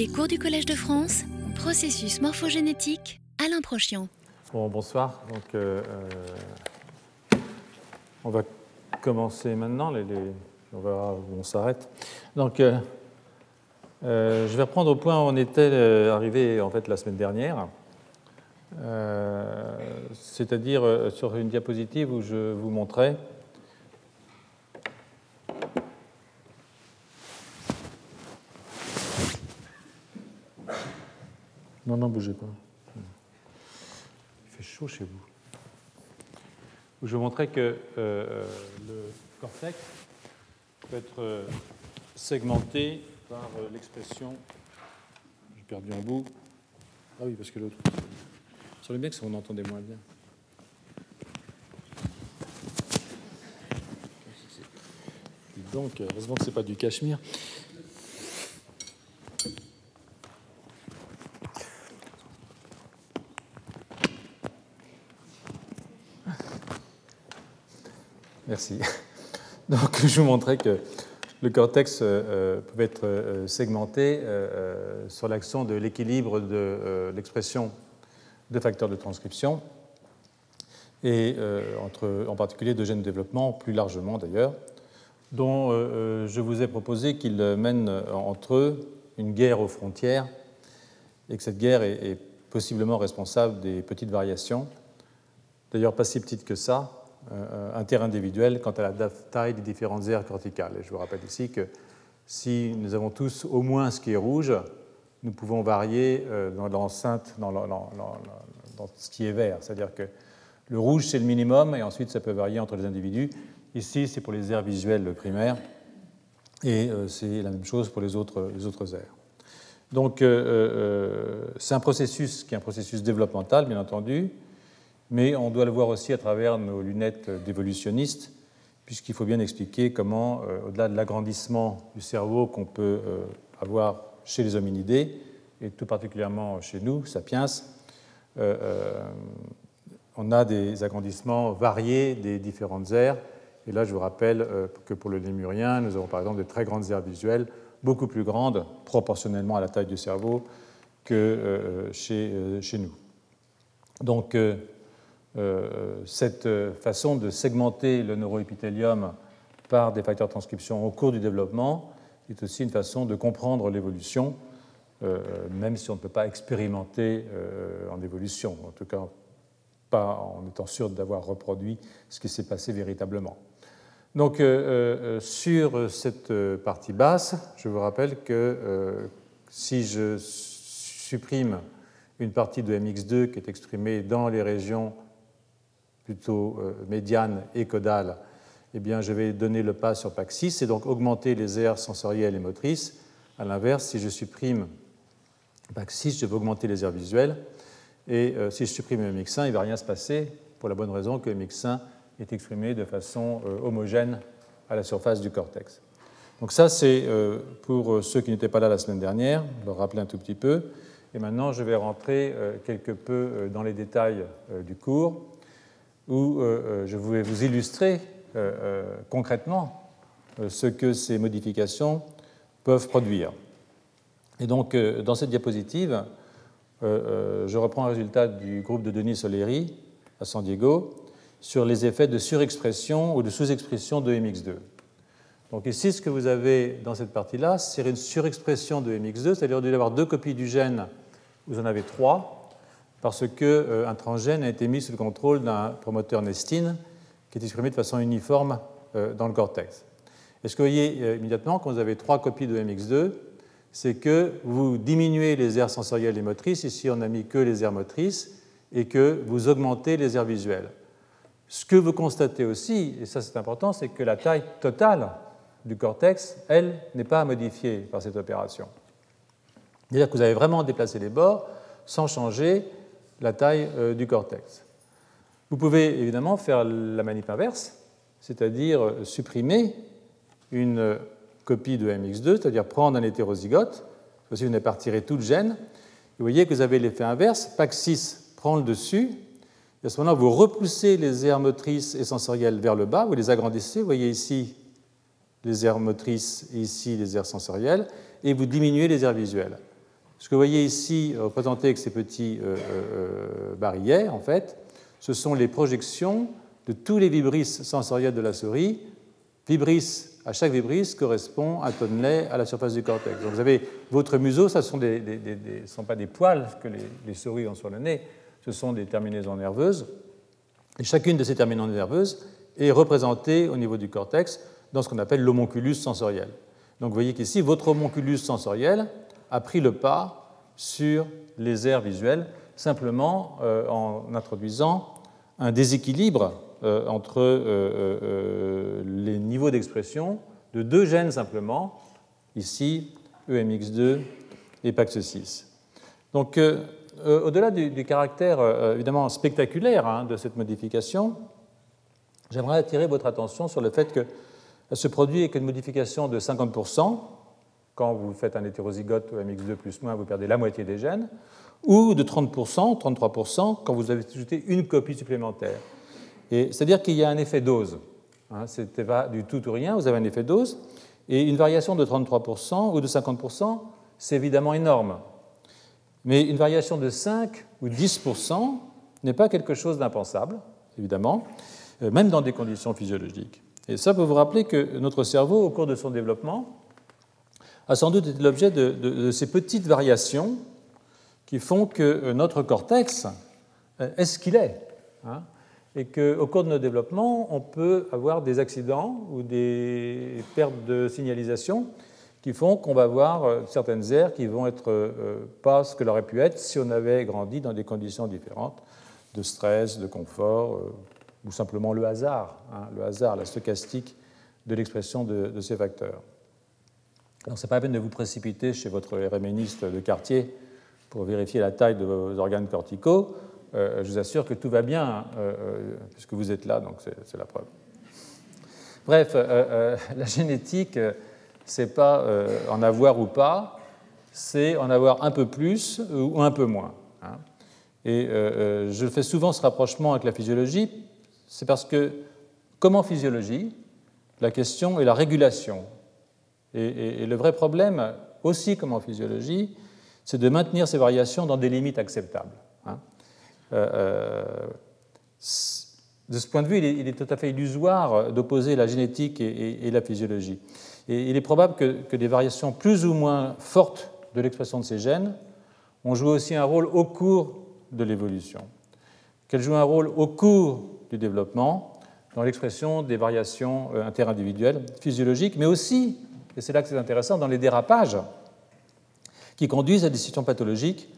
Les cours du Collège de France, processus morphogénétique, Alain Prochian. Bon, bonsoir. Donc, euh, euh, on va commencer maintenant. On verra où on s'arrête. Donc, euh, je vais reprendre au point où on était arrivé en fait la semaine dernière, c'est-à-dire sur une diapositive où je vous montrais Non, non, bougez pas. Il fait chaud chez vous. Je vous montrais que euh, euh, le cortex peut être euh, segmenté par l'expression. J'ai perdu un bout. Ah oui, parce que l'autre. Sur le bien que ça, on entendait moins bien. Donc, heureusement que c'est pas du cachemire. Merci. Donc, je vous montrais que le cortex euh, euh, pouvait être euh, segmenté euh, sur l'action de l'équilibre de l'expression de facteurs de transcription, et en particulier de gènes de développement, plus largement d'ailleurs, dont je vous ai proposé qu'ils mènent entre eux une guerre aux frontières, et que cette guerre est possiblement responsable des petites variations, d'ailleurs pas si petites que ça, euh, interindividuelles quant à la taille des différentes aires corticales. Et je vous rappelle ici que si nous avons tous au moins ce qui est rouge, nous pouvons varier euh, dans l'enceinte, dans, dans- dans- ce qui est vert. C'est-à-dire que le rouge, c'est le minimum, et ensuite ça peut varier entre les individus. Ici, c'est pour les aires visuelles primaires, et euh, c'est la même chose pour les autres, les autres aires. Donc, euh, euh, c'est un processus qui est un processus développemental, bien entendu, mais on doit le voir aussi à travers nos lunettes d'évolutionnistes, puisqu'il faut bien expliquer comment, euh, au-delà de l'agrandissement du cerveau qu'on peut euh, avoir chez les hominidés, et tout particulièrement chez nous, sapiens, euh, on a des agrandissements variés des différentes aires. Et là, je vous rappelle que pour le lémurien, nous avons par exemple de très grandes aires visuelles, beaucoup plus grandes proportionnellement à la taille du cerveau que chez, chez nous. Donc, cette euh, façon de segmenter le neuroépithélium par des facteurs de transcription au cours du développement est aussi une façon de comprendre l'évolution, euh, même si on ne peut pas expérimenter euh, en évolution, en tout cas pas en étant sûr d'avoir reproduit ce qui s'est passé véritablement. Donc, euh, sur cette partie basse, je vous rappelle que euh, si je supprime une partie de MX2 qui est exprimée dans les régions plutôt euh, médianes et caudales, eh bien, je vais donner le pas sur PAC6 et donc augmenter les aires sensorielles et motrices. À l'inverse, si je supprime PAC6, je vais augmenter les aires visuelles. Et euh, si je supprime MX1, il ne va rien se passer pour la bonne raison que MX1 est exprimé de façon euh, homogène à la surface du cortex. Donc ça, c'est pour ceux qui n'étaient pas là la semaine dernière, leur rappeler un tout petit peu. Et maintenant, je vais rentrer quelque peu dans les détails du cours, où euh, euh, je vais vous illustrer euh, concrètement ce que ces modifications peuvent produire. Et donc, dans cette diapositive, je reprends un résultat du groupe de Denis Soleri à San Diego sur les effets de surexpression ou de sous-expression de MX2. Donc ici, ce que vous avez dans cette partie-là, c'est une surexpression de MX2, c'est-à-dire au lieu d'avoir deux copies du gène, vous en avez trois, parce qu'un euh, transgène a été mis sous le contrôle d'un promoteur nestine qui est exprimé de façon uniforme euh, dans le cortex. Et ce que vous voyez euh, immédiatement, quand vous avez trois copies de MX2, c'est que vous diminuez les aires sensorielles et motrices, ici on n'a mis que les aires motrices, et que vous augmentez les aires visuelles. Ce que vous constatez aussi, et ça c'est important, c'est que la taille totale du cortex, elle, n'est pas modifiée par cette opération. C'est-à-dire que vous avez vraiment déplacé les bords sans changer la taille euh, du cortex. Vous pouvez évidemment faire la manip inverse, c'est-à-dire euh, supprimer une euh, copie de MX2, c'est-à-dire prendre un hétérozygote, aussi vous n'avez pas retiré tout le gène, vous voyez que vous avez l'effet inverse, PAC6 prend le dessus, et à ce moment-là, vous repoussez les aires motrices et sensorielles vers le bas, vous les agrandissez, vous voyez ici les aires motrices et ici les aires sensorielles, et vous diminuez les aires visuelles. Ce que vous voyez ici représenté avec ces petits barrières, en fait, ce sont les projections de tous les vibrisses sensoriels de la souris. Vibris, à chaque vibris correspond un tonnelet à la surface du cortex. Donc vous avez votre museau, ce ne sont, pas des poils que les, souris ont sur le nez, ce sont des terminaisons nerveuses. Et chacune de ces terminaisons nerveuses est représentée au niveau du cortex dans ce qu'on appelle l'homonculus sensoriel. Donc vous voyez qu'ici, votre homonculus sensoriel a pris le pas sur les aires visuelles, simplement euh, en introduisant un déséquilibre euh, entre euh, les niveaux d'expression de deux gènes simplement, ici EMX2 et PAX6. Donc, au-delà du, caractère évidemment spectaculaire hein, de cette modification, j'aimerais attirer votre attention sur le fait qu'elle se produit avec une modification de 50%. Quand vous faites un hétérozygote EMX2 plus moins, vous perdez la moitié des gènes ou de 30%, 33% quand vous avez ajouté une copie supplémentaire. C'est-à-dire qu'il y a un effet dose. Hein, Ce pas du tout ou rien, vous avez un effet dose. Et une variation de 33% ou de 50%, c'est évidemment énorme. Mais une variation de 5 ou 10% n'est pas quelque chose d'impensable, évidemment, euh, même dans des conditions physiologiques. Et ça peut vous rappeler que notre cerveau, au cours de son développement, a sans doute été l'objet de, ces petites variations qui font que euh, notre cortex euh, est ce qu'il est. Hein, et qu'au cours de nos développements, on peut avoir des accidents ou des pertes de signalisation qui font qu'on va avoir euh, certaines aires qui vont être pas ce qu'elles auraient pu être si on avait grandi dans des conditions différentes de stress, de confort, ou simplement le hasard, hein, le hasard, la stochastique de l'expression de, ces facteurs. Alors, ce n'est pas la peine de vous précipiter chez votre RMNiste de quartier pour vérifier la taille de vos organes corticaux, euh, je vous assure que tout va bien, euh, euh, puisque vous êtes là, donc c'est la preuve. Bref, la génétique, c'est pas en avoir ou pas, c'est en avoir un peu plus ou un peu moins. Hein. Et je fais souvent ce rapprochement avec la physiologie, c'est parce que, comme en physiologie, la question est la régulation. Et le vrai problème, aussi comme en physiologie, c'est de maintenir ces variations dans des limites acceptables. Hein. Euh, euh, de ce point de vue, il est, tout à fait illusoire d'opposer la génétique et, la physiologie. Et il est probable que, des variations plus ou moins fortes de l'expression de ces gènes ont joué aussi un rôle au cours de l'évolution, qu'elles jouent un rôle au cours du développement dans l'expression des variations euh, interindividuelles physiologiques, mais aussi, et c'est là que c'est intéressant, dans les dérapages qui conduisent à des situations pathologiques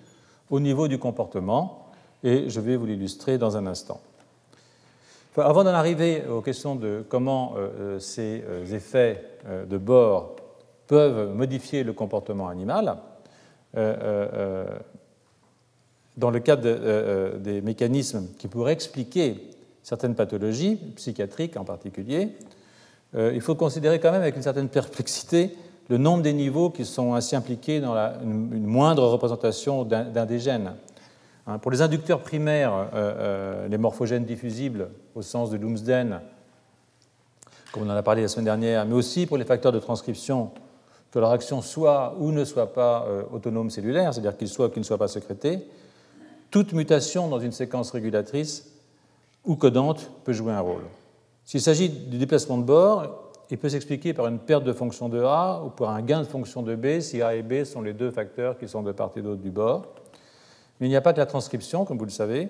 au niveau du comportement, et je vais vous l'illustrer dans un instant. avant d'en arriver aux questions de comment euh, euh, ces euh, effets de bord peuvent modifier le comportement animal, dans le cadre des mécanismes qui pourraient expliquer certaines pathologies, psychiatriques en particulier, il faut considérer quand même avec une certaine perplexité le nombre des niveaux qui sont ainsi impliqués dans une, moindre représentation d'un des gènes. Hein, pour les inducteurs primaires, euh, euh, les morphogènes diffusibles au sens de Lumsden, comme on en a parlé la semaine dernière, mais aussi pour les facteurs de transcription, que leur action soit ou ne soit pas euh, autonome cellulaire, c'est-à-dire qu'ils soient ou qu'ils ne soient pas sécrétés, toute mutation dans une séquence régulatrice ou codante peut jouer un rôle. S'il s'agit du déplacement de bord, il peut s'expliquer par une perte de fonction de A ou par un gain de fonction de B si A et B sont les deux facteurs qui sont de part et d'autre du bord. Mais il n'y a pas que la transcription, comme vous le savez.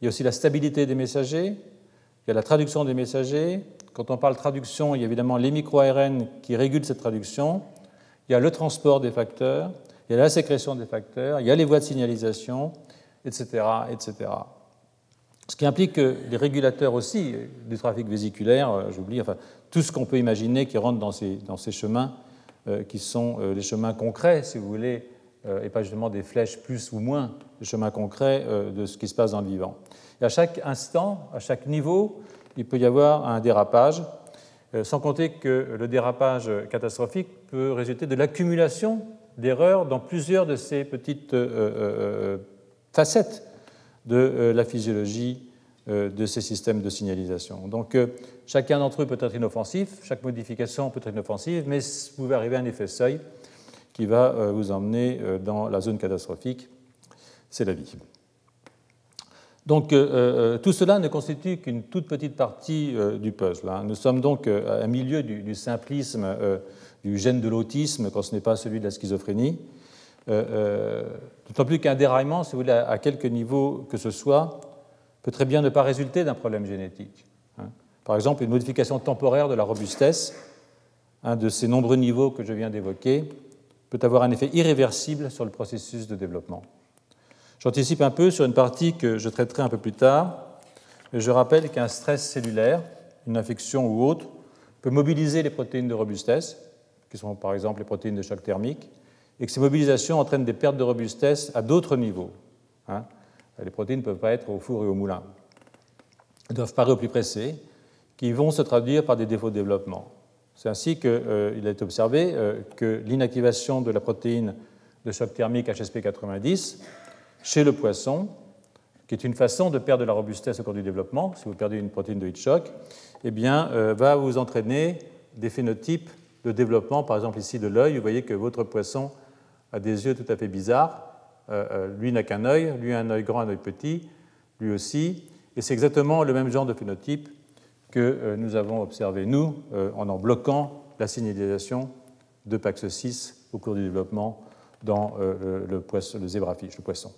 Il y a aussi la stabilité des messagers, il y a la traduction des messagers. Quand on parle traduction, il y a évidemment les micro-ARN qui régulent cette traduction. Il y a le transport des facteurs, il y a la sécrétion des facteurs, il y a les voies de signalisation, etc. etc. Ce qui implique que les régulateurs aussi du trafic vésiculaire, euh, j'oublie, enfin, tout ce qu'on peut imaginer qui rentre dans ces, dans ces chemins, euh, qui sont euh, les chemins concrets, si vous voulez, et pas justement des flèches plus ou moins, des chemins concrets de ce qui se passe dans le vivant. Et à chaque instant, à chaque niveau, il peut y avoir un dérapage, sans compter que le dérapage catastrophique peut résulter de l'accumulation d'erreurs dans plusieurs de ces petites facettes de la physiologie euh, de ces systèmes de signalisation. Donc euh, chacun d'entre eux peut être inoffensif, chaque modification peut être inoffensive, mais vous pouvez arriver à un effet seuil qui va vous emmener dans la zone catastrophique, c'est la vie. Donc tout cela ne constitue qu'une toute petite partie du puzzle. Hein. Nous sommes donc à milieu du, simplisme du gène de l'autisme quand ce n'est pas celui de la schizophrénie. D'autant plus qu'un déraillement, si vous voulez, à quelque niveau que ce soit, peut très bien ne pas résulter d'un problème génétique. Hein. Par exemple, une modification temporaire de la robustesse, un de ces nombreux niveaux que je viens d'évoquer, peut avoir un effet irréversible sur le processus de développement. J'anticipe un peu sur une partie que je traiterai un peu plus tard, mais je rappelle qu'un stress cellulaire, une infection ou autre, peut mobiliser les protéines de robustesse, qui sont par exemple les protéines de choc thermique, et que ces mobilisations entraînent des pertes de robustesse à d'autres niveaux. Hein. Les protéines ne peuvent pas être au four et au moulin. Elles doivent parer au plus pressé, qui vont se traduire par des défauts de développement. C'est ainsi qu'il euh, a été observé euh, que l'inactivation de la protéine de choc thermique HSP90 chez le poisson, qui est une façon de perdre de la robustesse au cours du développement, si vous perdez une protéine de heat shock, eh bien, euh, va vous entraîner des phénotypes de développement, par exemple ici de l'œil. Vous voyez que votre poisson a des yeux tout à fait bizarres. lui n'a qu'un œil, lui un œil grand, un œil petit, lui aussi. Et c'est exactement le même genre de phénotype que euh, nous avons observé, nous, euh, en en bloquant la signalisation de PAX6 au cours du développement dans euh, le, poisson, le zébrafiche, le poisson.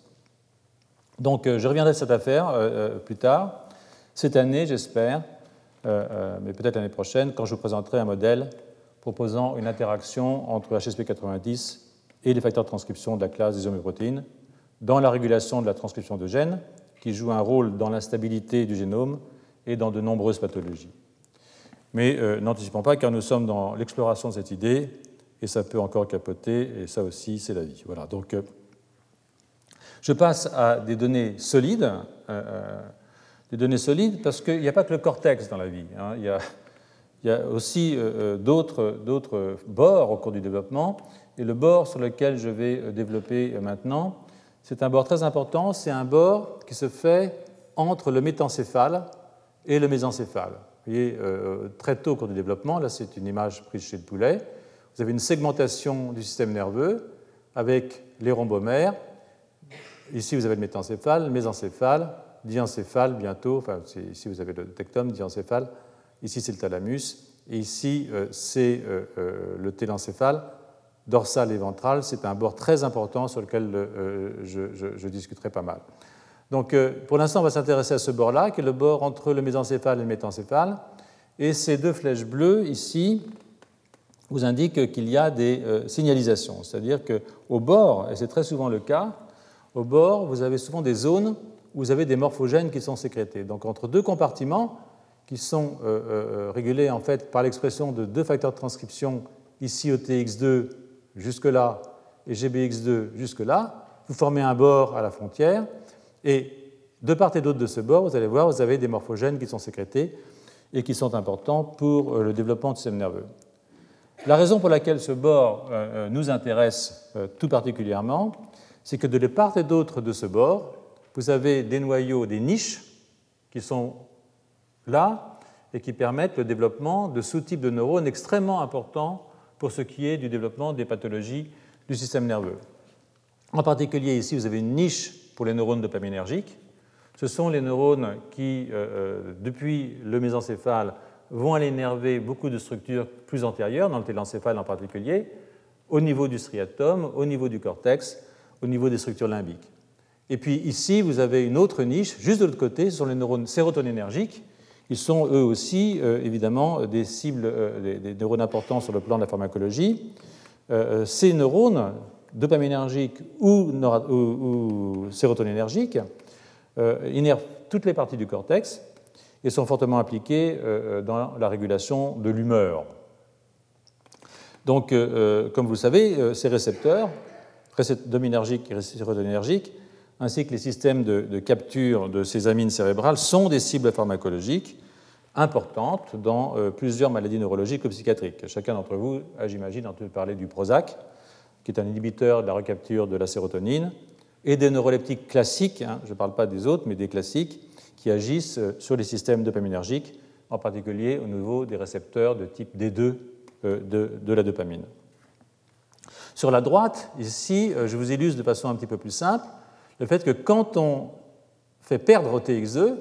Donc je reviendrai à cette affaire plus tard, cette année j'espère, mais peut-être l'année prochaine, quand je vous présenterai un modèle proposant une interaction entre HSP90 et les facteurs de transcription de la classe des homéoprotéines dans la régulation de la transcription de gènes, qui joue un rôle dans l'instabilité du génome et dans de nombreuses pathologies. Mais euh, n'anticipons pas car nous sommes dans l'exploration de cette idée et ça peut encore capoter et ça aussi c'est la vie. Voilà, donc euh, je passe à des données solides. Euh, des données solides parce qu'il n'y a pas que le cortex dans la vie. Hein. y il, y a, aussi d'autres bords au cours du développement. Et le bord sur lequel je vais développer maintenant, c'est un bord très important. C'est un bord qui se fait entre le métencéphale et le mésencéphale. Vous voyez, euh, très tôt au cours du développement, là c'est une image prise chez le poulet, vous avez une segmentation du système nerveux avec les rhombomères. Ici vous avez le métencéphale, le mésencéphale, diencéphale bientôt, enfin ici vous avez le tectum, diencéphale, ici c'est le thalamus, et ici euh, c'est euh, le télencéphale, dorsal et ventral. C'est un bord très important sur lequel je, je discuterai pas mal. Donc, euh, pour l'instant, on va s'intéresser à ce bord-là, qui est le bord entre le mésencéphale et le métencéphale. Et ces deux flèches bleues, ici, vous indiquent qu'il y a des euh, signalisations. C'est-à-dire qu'au bord, et c'est très souvent le cas, au bord, vous avez souvent des zones où vous avez des morphogènes qui sont sécrétés. Donc, entre deux compartiments, qui sont euh, régulés en fait par l'expression de deux facteurs de transcription, ici OTX2 jusque-là et GBX2 jusque-là, vous formez un bord à la frontière et de part et d'autre de ce bord, vous allez voir, vous avez des morphogènes qui sont sécrétés et qui sont importants pour euh, le développement du système nerveux. La raison pour laquelle ce bord euh, euh, nous intéresse tout particulièrement, c'est que de part et d'autre de ce bord, vous avez des noyaux, des niches qui sont là et qui permettent le développement de sous-types de neurones extrêmement importants pour ce qui est du développement des pathologies du système nerveux. En particulier, ici, vous avez une niche pour les neurones dopaminergiques. Ce sont les neurones qui, euh, euh, depuis le mésencéphale, vont aller énerver beaucoup de structures plus antérieures, dans le télencéphale en particulier, au niveau du striatum, au niveau du cortex, au niveau des structures limbiques. Et puis ici, vous avez une autre niche, juste de l'autre côté, ce sont les neurones sérotoninergiques. Ils sont eux aussi, euh, évidemment, des cibles, des, neurones importants sur le plan de la pharmacologie. ces neurones dopaminergiques ou, ou, sérotoninergiques euh, innervent toutes les parties du cortex et sont fortement impliqués euh, dans la régulation de l'humeur. Donc, euh, comme vous le savez, ces récepteurs, dopaminergiques et sérotoninergiques, ainsi que les systèmes de, de, capture de ces amines cérébrales, sont des cibles pharmacologiques importantes dans plusieurs maladies neurologiques ou psychiatriques. Chacun d'entre vous a, j'imagine, entendu parler du Prozac, qui est un inhibiteur de la recapture de la sérotonine, et des neuroleptiques classiques, hein, je ne parle pas des autres, mais des classiques, qui agissent euh, sur les systèmes dopaminergiques, en particulier au niveau des récepteurs de type D2 euh, de, la dopamine. Sur la droite, ici, je vous illustre de façon un petit peu plus simple le fait que quand on fait perdre OTX2,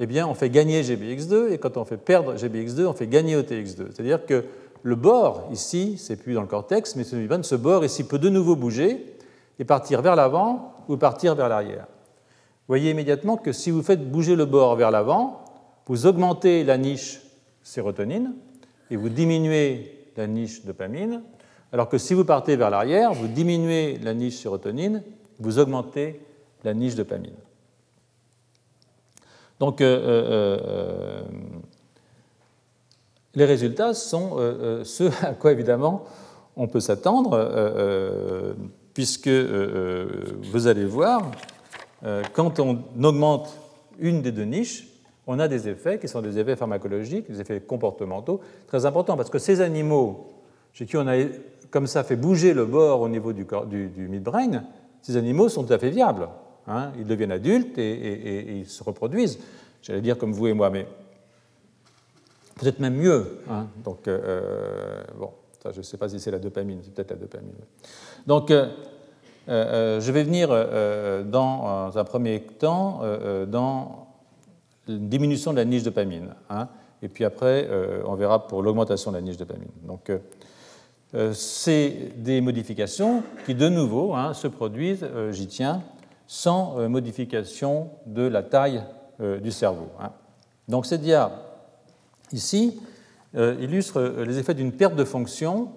eh bien, on fait gagner GBX2, et quand on fait perdre GBX2, on fait gagner OTX2. C'est-à-dire que le bord, ici, c'est plus dans le cortex, mais ce bord ici peut de nouveau bouger et partir vers l'avant ou partir vers l'arrière. Vous voyez immédiatement que si vous faites bouger le bord vers l'avant, vous augmentez la niche sérotonine et vous diminuez la niche dopamine, alors que si vous partez vers l'arrière, vous diminuez la niche sérotonine, vous augmentez la niche dopamine. Donc, euh, euh, euh, les résultats sont ceux à quoi évidemment on peut s'attendre, puisque vous allez voir, quand on augmente une des deux niches, on a des effets qui sont des effets pharmacologiques, des effets comportementaux très importants, parce que ces animaux chez qui on a comme ça fait bouger le bord au niveau du, midbrain, ces animaux sont tout à fait viables. Hein. ils deviennent adultes et, ils se reproduisent. J'allais dire comme vous et moi, mais peut-être même mieux. Hein. donc, euh, euh, bon, ça, je ne sais pas si c'est la dopamine, c'est peut-être la dopamine. Donc, euh, je vais venir dans un premier temps dans une diminution de la niche dopamine. Hein, et puis après, on verra pour l'augmentation de la niche dopamine. Donc, c'est des modifications qui, de nouveau, se produisent, j'y tiens, sans euh, modification de la taille euh, du cerveau. Hein. Donc ces dia ici euh, illustrent les effets d'une perte de fonction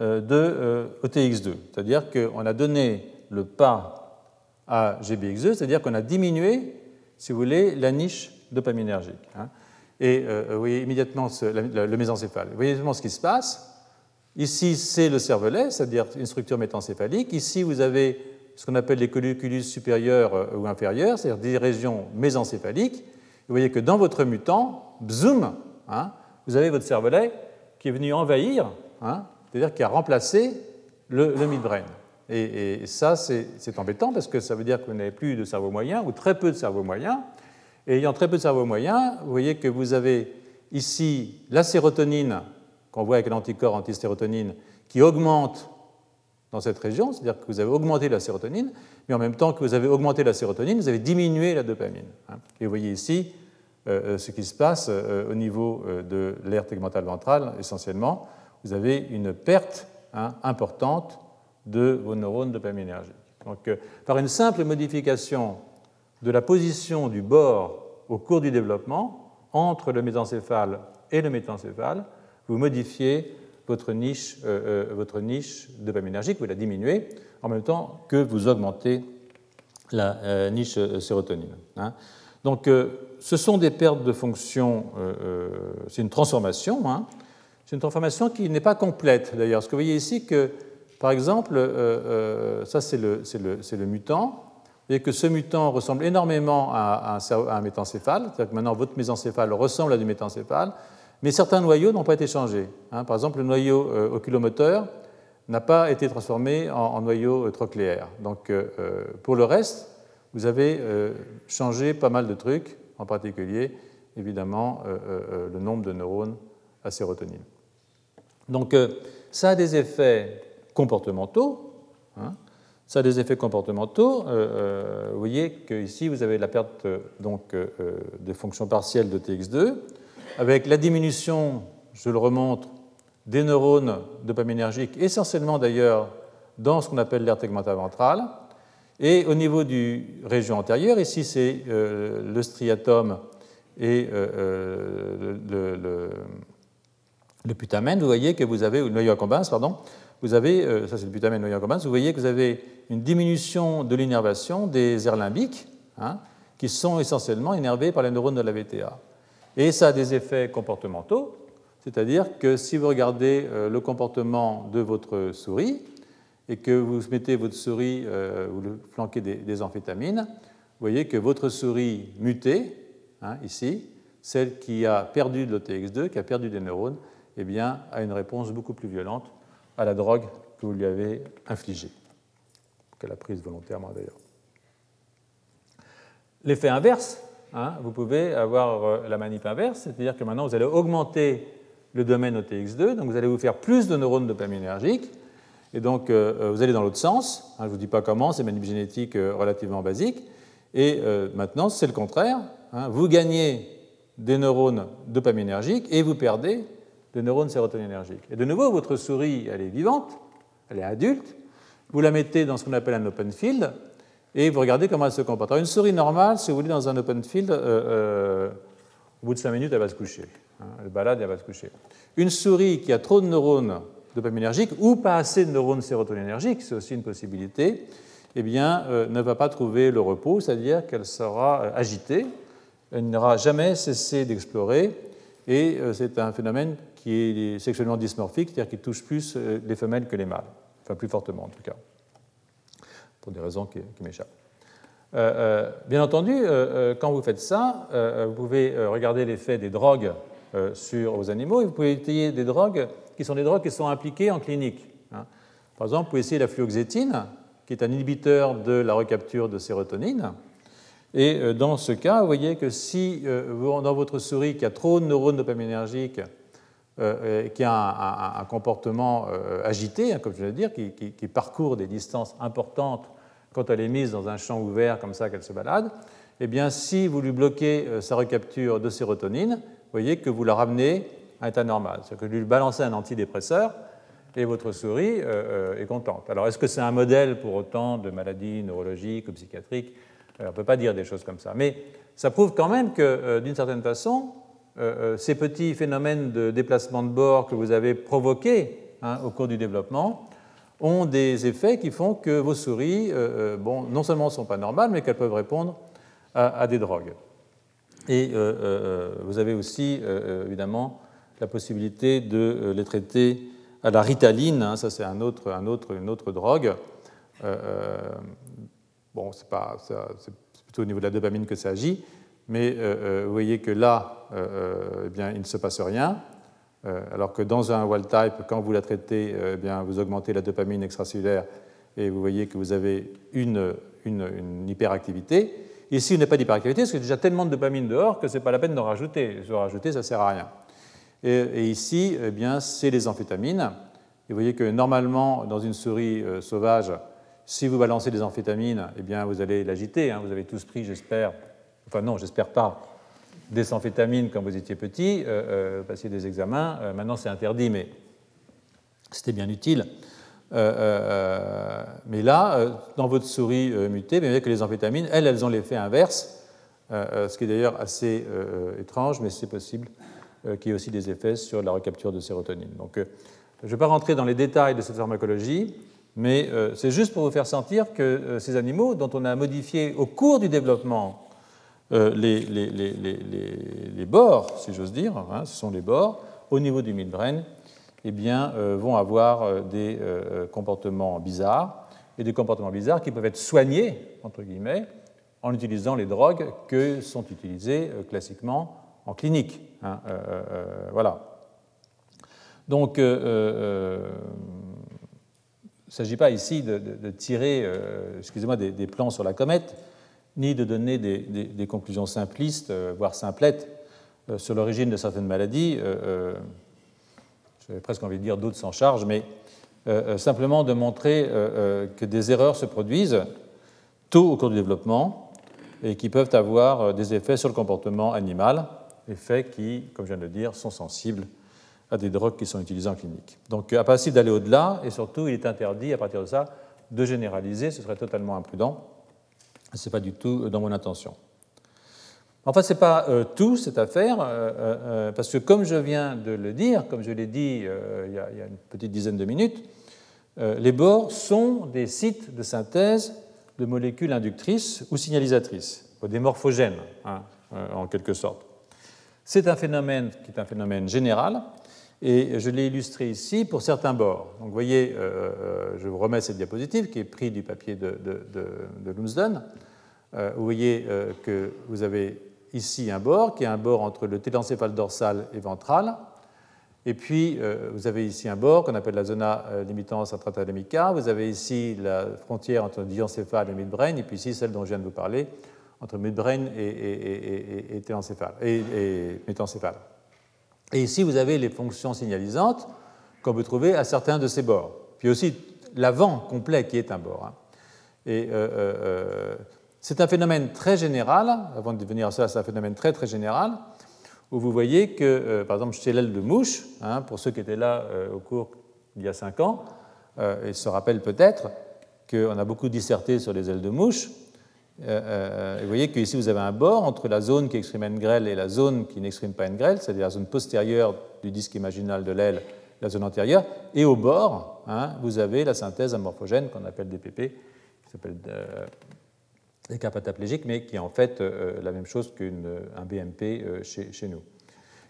de OTX2, c'est-à-dire qu'on a donné le pas à GBX2, c'est-à-dire qu'on a diminué, si vous voulez, la niche dopaminergique. Hein. Et vous voyez immédiatement le mésencéphale. Vous voyez immédiatement ce qui se passe. Ici, c'est le cervelet, c'est-à-dire une structure métencéphalique. Ici, vous avez ce qu'on appelle les colliculus supérieurs euh, ou inférieurs, c'est-à-dire des régions mésencéphaliques. Vous voyez que dans votre mutant, bzoom, hein, vous avez votre cervelet qui est venu envahir, hein, c'est-à-dire qui a remplacé le, midbrain. Et, ça, c'est embêtant parce que ça veut dire que vous n'avez plus de cerveau moyen ou très peu de cerveau moyen. Et ayant très peu de cerveau moyen, vous voyez que vous avez ici la sérotonine, qu'on voit avec l'anticorps antistérotonine, qui augmente dans cette région, c'est-à-dire que vous avez augmenté la sérotonine, mais en même temps que vous avez augmenté la sérotonine, vous avez diminué la dopamine. Hein. Et vous voyez ici euh, euh, ce qui se passe euh, au niveau de l'aire tegmentale ventrale, essentiellement. Vous avez une perte hein, importante de vos neurones dopaminergiques. Donc, par une simple modification de la position du bord au cours du développement, entre le mésencéphale et le métencéphale, vous modifiez votre niche, euh, euh, votre niche dopaminergique, vous la diminuez, en même temps que vous augmentez la euh, niche sérotonine. Hein. Donc, ce sont des pertes de fonction, c'est une transformation. Hein. C'est une transformation qui n'est pas complète d'ailleurs. Ce que vous voyez ici, que par exemple, ça c'est le, mutant. Vous voyez que ce mutant ressemble énormément à, un, métencéphale, c'est-à-dire que maintenant votre mésencéphale ressemble à du métencéphale, mais certains noyaux n'ont pas été changés. Hein. Par exemple, le noyau euh, oculomoteur n'a pas été transformé en, noyau euh, trochléaire. Donc, euh, pour le reste, vous avez changé pas mal de trucs, en particulier, évidemment, le nombre de neurones à sérotonine. Donc, ça a des effets comportementaux. Hein. ça a des effets comportementaux. vous voyez qu'ici, vous avez la perte donc, de fonction partielle de TX2 avec la diminution, je le remonte, des neurones dopaminergiques, essentiellement d'ailleurs dans ce qu'on appelle l'aire tegmentale ventrale. Et au niveau du région antérieure, ici c'est euh, le striatum et euh, euh, le, putamen, vous voyez que vous avez, ou le noyau accumbens, pardon, vous avez, ça c'est le putamen, le noyau accumbens, vous voyez que vous avez une diminution de l'innervation des aires limbiques, hein, qui sont essentiellement innervées par les neurones de la VTA. Et ça a des effets comportementaux, c'est-à-dire que si vous regardez euh, le comportement de votre souris et que vous mettez votre souris, euh, vous le flanquez des, amphétamines, vous voyez que votre souris mutée, hein, ici, celle qui a perdu de l'OTX2, qui a perdu des neurones, eh bien, a une réponse beaucoup plus violente à la drogue que vous lui avez infligée, qu'elle a prise volontairement d'ailleurs. L'effet inverse, Hein, vous pouvez avoir euh, la manip inverse, c'est-à-dire que maintenant vous allez augmenter le domaine OTX2, donc vous allez vous faire plus de neurones dopaminergiques, Et donc, vous allez dans l'autre sens. Hein, je ne vous dis pas comment, c'est manip génétique relativement basique. Et maintenant, c'est le contraire. Hein. vous gagnez des neurones dopaminergiques et vous perdez des neurones sérotoninergiques. Et de nouveau, votre souris, elle est vivante, elle est adulte. Vous la mettez dans ce qu'on appelle un open field et vous regardez comment elle se comporte. Alors, une souris normale, si vous voulez, dans un open field, euh, euh, au bout de 5 minutes, elle va se coucher. Hein, elle balade elle va se coucher. Une souris qui a trop de neurones dopaminergiques ou pas assez de neurones sérotoninergiques, c'est aussi une possibilité, eh bien, euh, ne va pas trouver le repos, c'est-à-dire qu'elle sera agitée, elle n'aura jamais cessé d'explorer, et c'est un phénomène qui est sexuellement dysmorphique, c'est-à-dire qui touche plus les femelles que les mâles, enfin plus fortement en tout cas pour des raisons qui, m'échappent. Euh, euh, bien entendu, euh, quand vous faites ça, vous pouvez regarder l'effet des drogues sur vos animaux et vous pouvez étayer des drogues qui sont des drogues qui sont impliquées en clinique. Hein. Par exemple, vous pouvez essayer la fluoxétine, qui est un inhibiteur de la recapture de sérotonine. Et dans ce cas, vous voyez que si dans votre souris qui a trop de neurones dopaminergiques, qui a un, comportement agité, hein, comme je viens de dire, qui, parcourt des distances importantes quand elle est mise dans un champ ouvert comme ça qu'elle se balade, eh bien, si vous lui bloquez euh, sa recapture de sérotonine, vous voyez que vous la ramenez à un état normal. C'est-à-dire que vous lui balancez un antidépresseur et votre souris euh, euh, est contente. Alors, est-ce que c'est un modèle pour autant de maladies neurologiques ou psychiatriques? On ne peut pas dire des choses comme ça. Mais ça prouve quand même que, d'une certaine façon, ces petits phénomènes de déplacement de bord que vous avez provoqués hein, au cours du développement ont des effets qui font que vos souris, euh, euh, bon, non seulement ne sont pas normales, mais qu'elles peuvent répondre à, des drogues. Et euh, vous avez aussi, évidemment, la possibilité de les traiter à la ritaline, hein, ça c'est un autre, un autre, une autre drogue. bon, c'est plutôt au niveau de la dopamine que ça agit, mais vous voyez que là, eh bien, il ne se passe rien. Euh, alors que dans un wild type, quand vous la traitez, euh, eh bien, vous augmentez la dopamine extracellulaire et vous voyez que vous avez une, hyperactivité. Ici, il n'y a pas d'hyperactivité parce qu'il y a déjà tellement de dopamine dehors que ce n'est pas la peine d'en rajouter. De rajouter, ça ne sert à rien. Et, ici, eh bien, c'est les amphétamines. Et vous voyez que normalement, dans une souris euh, sauvage, si vous balancez des amphétamines, eh bien, vous allez l'agiter. Hein. Vous avez tous pris, j'espère, enfin non, j'espère pas, des amphétamines quand vous étiez petit, euh, euh passiez des examens. Euh, maintenant, c'est interdit, mais c'était bien utile. Euh, mais là, dans votre souris mutée, voyez que les amphétamines, elles, elles ont l'effet inverse, ce qui est d'ailleurs assez étrange, mais c'est possible qu'il y ait aussi des effets sur la recapture de sérotonine. Donc, je ne vais pas rentrer dans les détails de cette pharmacologie, mais c'est juste pour vous faire sentir que ces animaux, dont on a modifié au cours du développement euh, les, bords, si j'ose dire, hein, ce sont les bords, au niveau du midbrain, eh bien, euh, vont avoir euh, des comportements bizarres, et des comportements bizarres qui peuvent être soignés, entre guillemets, en utilisant les drogues que sont utilisées classiquement en clinique. Hein, voilà. Donc, il ne s'agit pas ici de, tirer, excusez-moi, des plans sur la comète, ni de donner des, conclusions simplistes, euh, voire simplettes, euh, sur l'origine de certaines maladies. Euh, j'avais presque envie de dire d'autres s'en charge, mais simplement de montrer que des erreurs se produisent tôt au cours du développement et qui peuvent avoir des effets sur le comportement animal, effets qui, comme je viens de le dire, sont sensibles à des drogues qui sont utilisées en clinique. Donc, pas d'aller au-delà, et surtout, il est interdit, à partir de ça, de généraliser, ce serait totalement imprudent. Ce n'est pas du tout dans mon intention. Enfin, ce n'est pas euh, tout cette affaire, euh, euh, parce que comme je viens de le dire, comme je l'ai dit il y, a, une petite dizaine de minutes, les bords sont des sites de synthèse de molécules inductrices ou signalisatrices, des morphogènes, hein, en quelque sorte. C'est un phénomène qui est un phénomène général, et je l'ai illustré ici pour certains bords. Donc, vous voyez, euh, euh, je vous remets cette diapositive qui est prise du papier de, de, de, Lumsden. Euh, vous voyez que vous avez ici un bord qui est un bord entre le télencéphale dorsal et ventral. Et puis, vous avez ici un bord qu'on appelle la zona limitance intratalamica. Vous avez ici la frontière entre diencéphale et midbrain, et puis ici celle dont je viens de vous parler, entre midbrain et, et, et. Et ici, vous avez les fonctions signalisantes qu'on peut trouver à certains de ces bords. Puis aussi, l'avant complet qui est un bord. Hein. Et c'est un phénomène très général, avant de venir à ça, c'est un phénomène très très général, où vous voyez que, par exemple, chez l'aile de mouche, hein, pour ceux qui étaient là au cours il y a cinq ans, ils se rappellent peut-être qu'on a beaucoup disserté sur les ailes de mouche, euh, euh, vous voyez qu'ici vous avez un bord entre la zone qui exprime une grêle et la zone qui n'exprime pas une grêle, c'est-à-dire la zone postérieure du disque imaginal de l'aile, la zone antérieure, et au bord, hein, vous avez la synthèse amorphogène qu'on appelle DPP, qui s'appelle euh, des mais qui est en fait la même chose qu'un BMP chez, nous.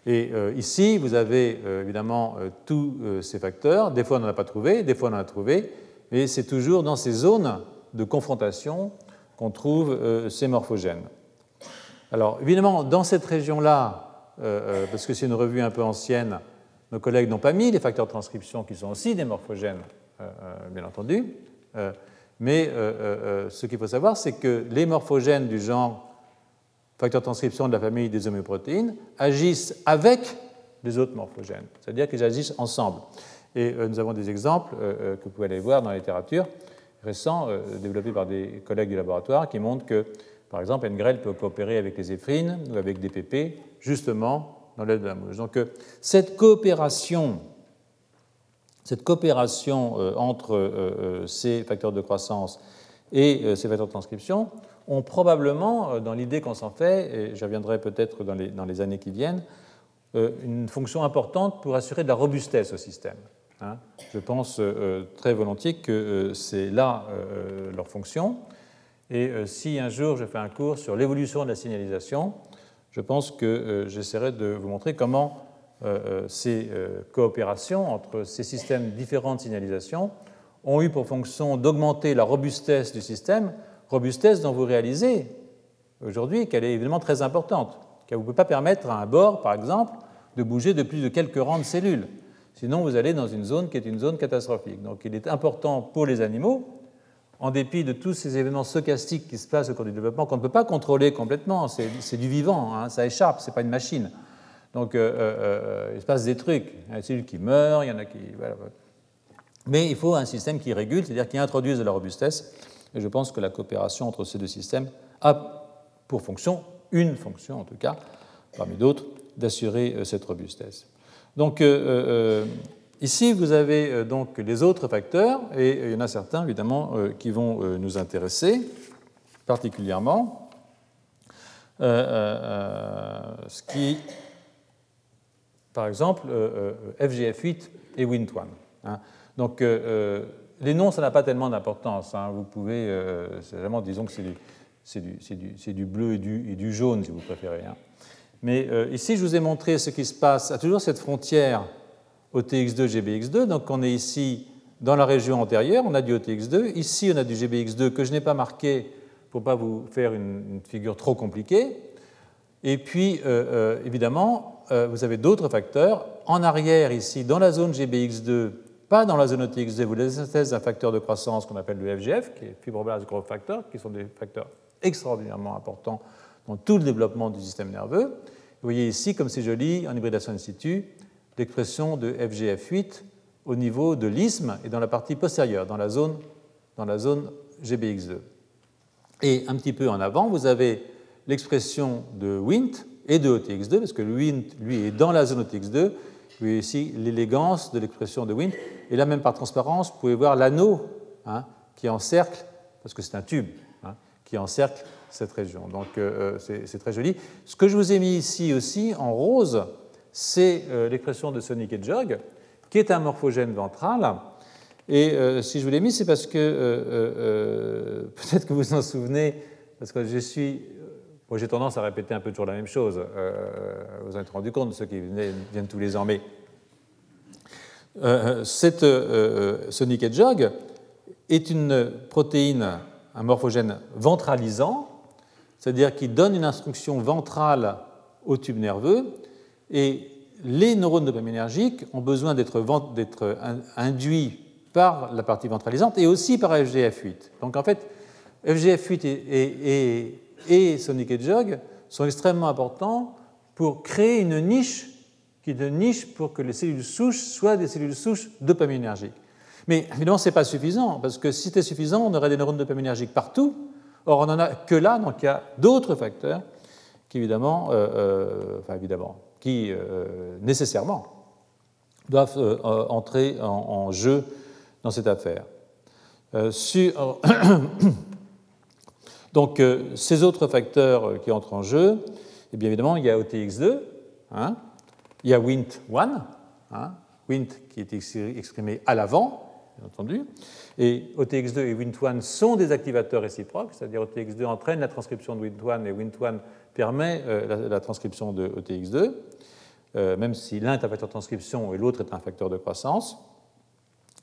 Et ici, vous avez évidemment tous ces facteurs. Des fois, on n'en a pas trouvé, des fois, on en a trouvé, mais c'est toujours dans ces zones de confrontation qu'on trouve euh, ces morphogènes. Alors évidemment, dans cette région-là, euh, euh, parce que c'est une revue un peu ancienne, nos collègues n'ont pas mis les facteurs de transcription qui sont aussi des morphogènes, bien entendu. mais ce qu'il faut savoir, c'est que les morphogènes du genre facteur de transcription de la famille des homéoprotéines agissent avec les autres morphogènes, c'est-à-dire qu'ils agissent ensemble. Et nous avons des exemples que vous pouvez aller voir dans la littérature récent euh, développé par des collègues du laboratoire qui montrent que, par exemple, Engrel peut coopérer avec les éphrines ou avec des PP, justement dans l'aide de la mouche. Donc, euh, cette coopération, cette coopération euh, entre ces facteurs de croissance et ces facteurs de transcription ont probablement, dans l'idée qu'on s'en fait, et j'y reviendrai peut-être dans les, dans les années qui viennent, une fonction importante pour assurer de la robustesse au système. Hein. Je pense euh, euh, très volontiers que euh, c'est là leur fonction. Et si un jour je fais un cours sur l'évolution de la signalisation, je pense que j'essaierai de vous montrer comment ces coopérations entre ces systèmes différents de signalisation ont eu pour fonction d'augmenter la robustesse du système, robustesse dont vous réalisez aujourd'hui qu'elle est évidemment très importante, qu'elle ne peut pas permettre à un bord, par exemple, de bouger de plus de quelques rangs de cellules. Sinon, vous allez dans une zone qui est une zone catastrophique. Donc, il est important pour les animaux, en dépit de tous ces événements stochastiques qui se passent au cours du développement, qu'on ne peut pas contrôler complètement, c'est du vivant, hein, ça échappe, ce n'est pas une machine. Donc, euh, euh, euh, il se passe des trucs. Il y a qui meurent, il y en a qui. Mais il faut un système qui régule, c'est-à-dire qui introduise de la robustesse. Et je pense que la coopération entre ces deux systèmes a pour fonction, une fonction en tout cas, parmi d'autres, d'assurer cette robustesse. Donc euh, euh, ici, vous avez euh, donc les autres facteurs, et il y en a certains évidemment qui vont nous intéresser particulièrement. ce qui, par exemple, FGF8 et WINT1. Hein. Donc, les noms, ça n'a pas tellement d'importance. Hein. Vous pouvez, c'est vraiment, disons que c'est du, du, bleu et du, et du, jaune, si vous préférez. Hein. Mais euh, ici, je vous ai montré ce qui se passe à toujours cette frontière OTX2, GBX2. Donc on est ici dans la région antérieure, on a du OTX2. Ici, on a du GBX2 que je n'ai pas marqué pour ne pas vous faire une, figure trop compliquée. Et puis, euh, euh, évidemment, vous avez d'autres facteurs. En arrière, ici, dans la zone GBX2, pas dans la zone OTX2, vous avez d'un facteur de croissance qu'on appelle le FGF, qui est fibroblast growth factor, qui sont des facteurs extraordinairement importants dans tout le développement du système nerveux. Vous voyez ici, comme c'est joli, en hybridation in situ, l'expression de FGF8 au niveau de l'isthme et dans la partie postérieure, dans la zone, dans la zone GBX2. Et un petit peu en avant, vous avez l'expression de WINT et de OTX2, parce que le WINT, lui, est dans la zone OTX2. Vous voyez ici l'élégance de l'expression de WINT. Et là, même par transparence, vous pouvez voir l'anneau hein, qui encercle, parce que c'est un tube, hein, qui encercle cette région. Donc euh, euh, c'est très joli. Ce que je vous ai mis ici aussi en rose, c'est euh, l'expression de Sonic Hedgehog, qui est un morphogène ventral. Et si je vous l'ai mis, c'est parce que peut-être que vous vous en souvenez, parce que je suis. Moi, j'ai tendance à répéter un peu toujours la même chose. vous en êtes rendu compte, ceux qui viennent, tous les ans. Mais cette Sonic Hedgehog est une protéine, un morphogène ventralisant, c'est-à-dire qui donne une instruction ventrale au tube nerveux, et les neurones dopaminergiques ont besoin d'être induits par la partie ventralisante et aussi par FGF8. Donc en fait, FGF8 et, et, Sonic Hedgehog sont extrêmement importants pour créer une niche qui est une niche pour que les cellules souches soient des cellules souches dopaminergiques. Mais évidemment, ce n'est pas suffisant, parce que si c'était suffisant, on aurait des neurones dopaminergiques partout. Or, on n'en a que là, donc il y a d'autres facteurs qui, évidemment, enfin, évidemment qui nécessairement doivent entrer en, jeu dans cette affaire. Donc, euh, ces autres facteurs euh, qui entrent en jeu, eh bien évidemment, il y a OTX2, hein, il y a WINT1, hein, WINT qui est exprimé à l'avant, bien entendu, et OTX2 et WINT1 sont des activateurs réciproques, c'est-à-dire OTX2 entraîne la transcription de WINT1 et WINT1 permet euh, la, transcription de OTX2, même si l'un est un facteur de transcription et l'autre est un facteur de croissance.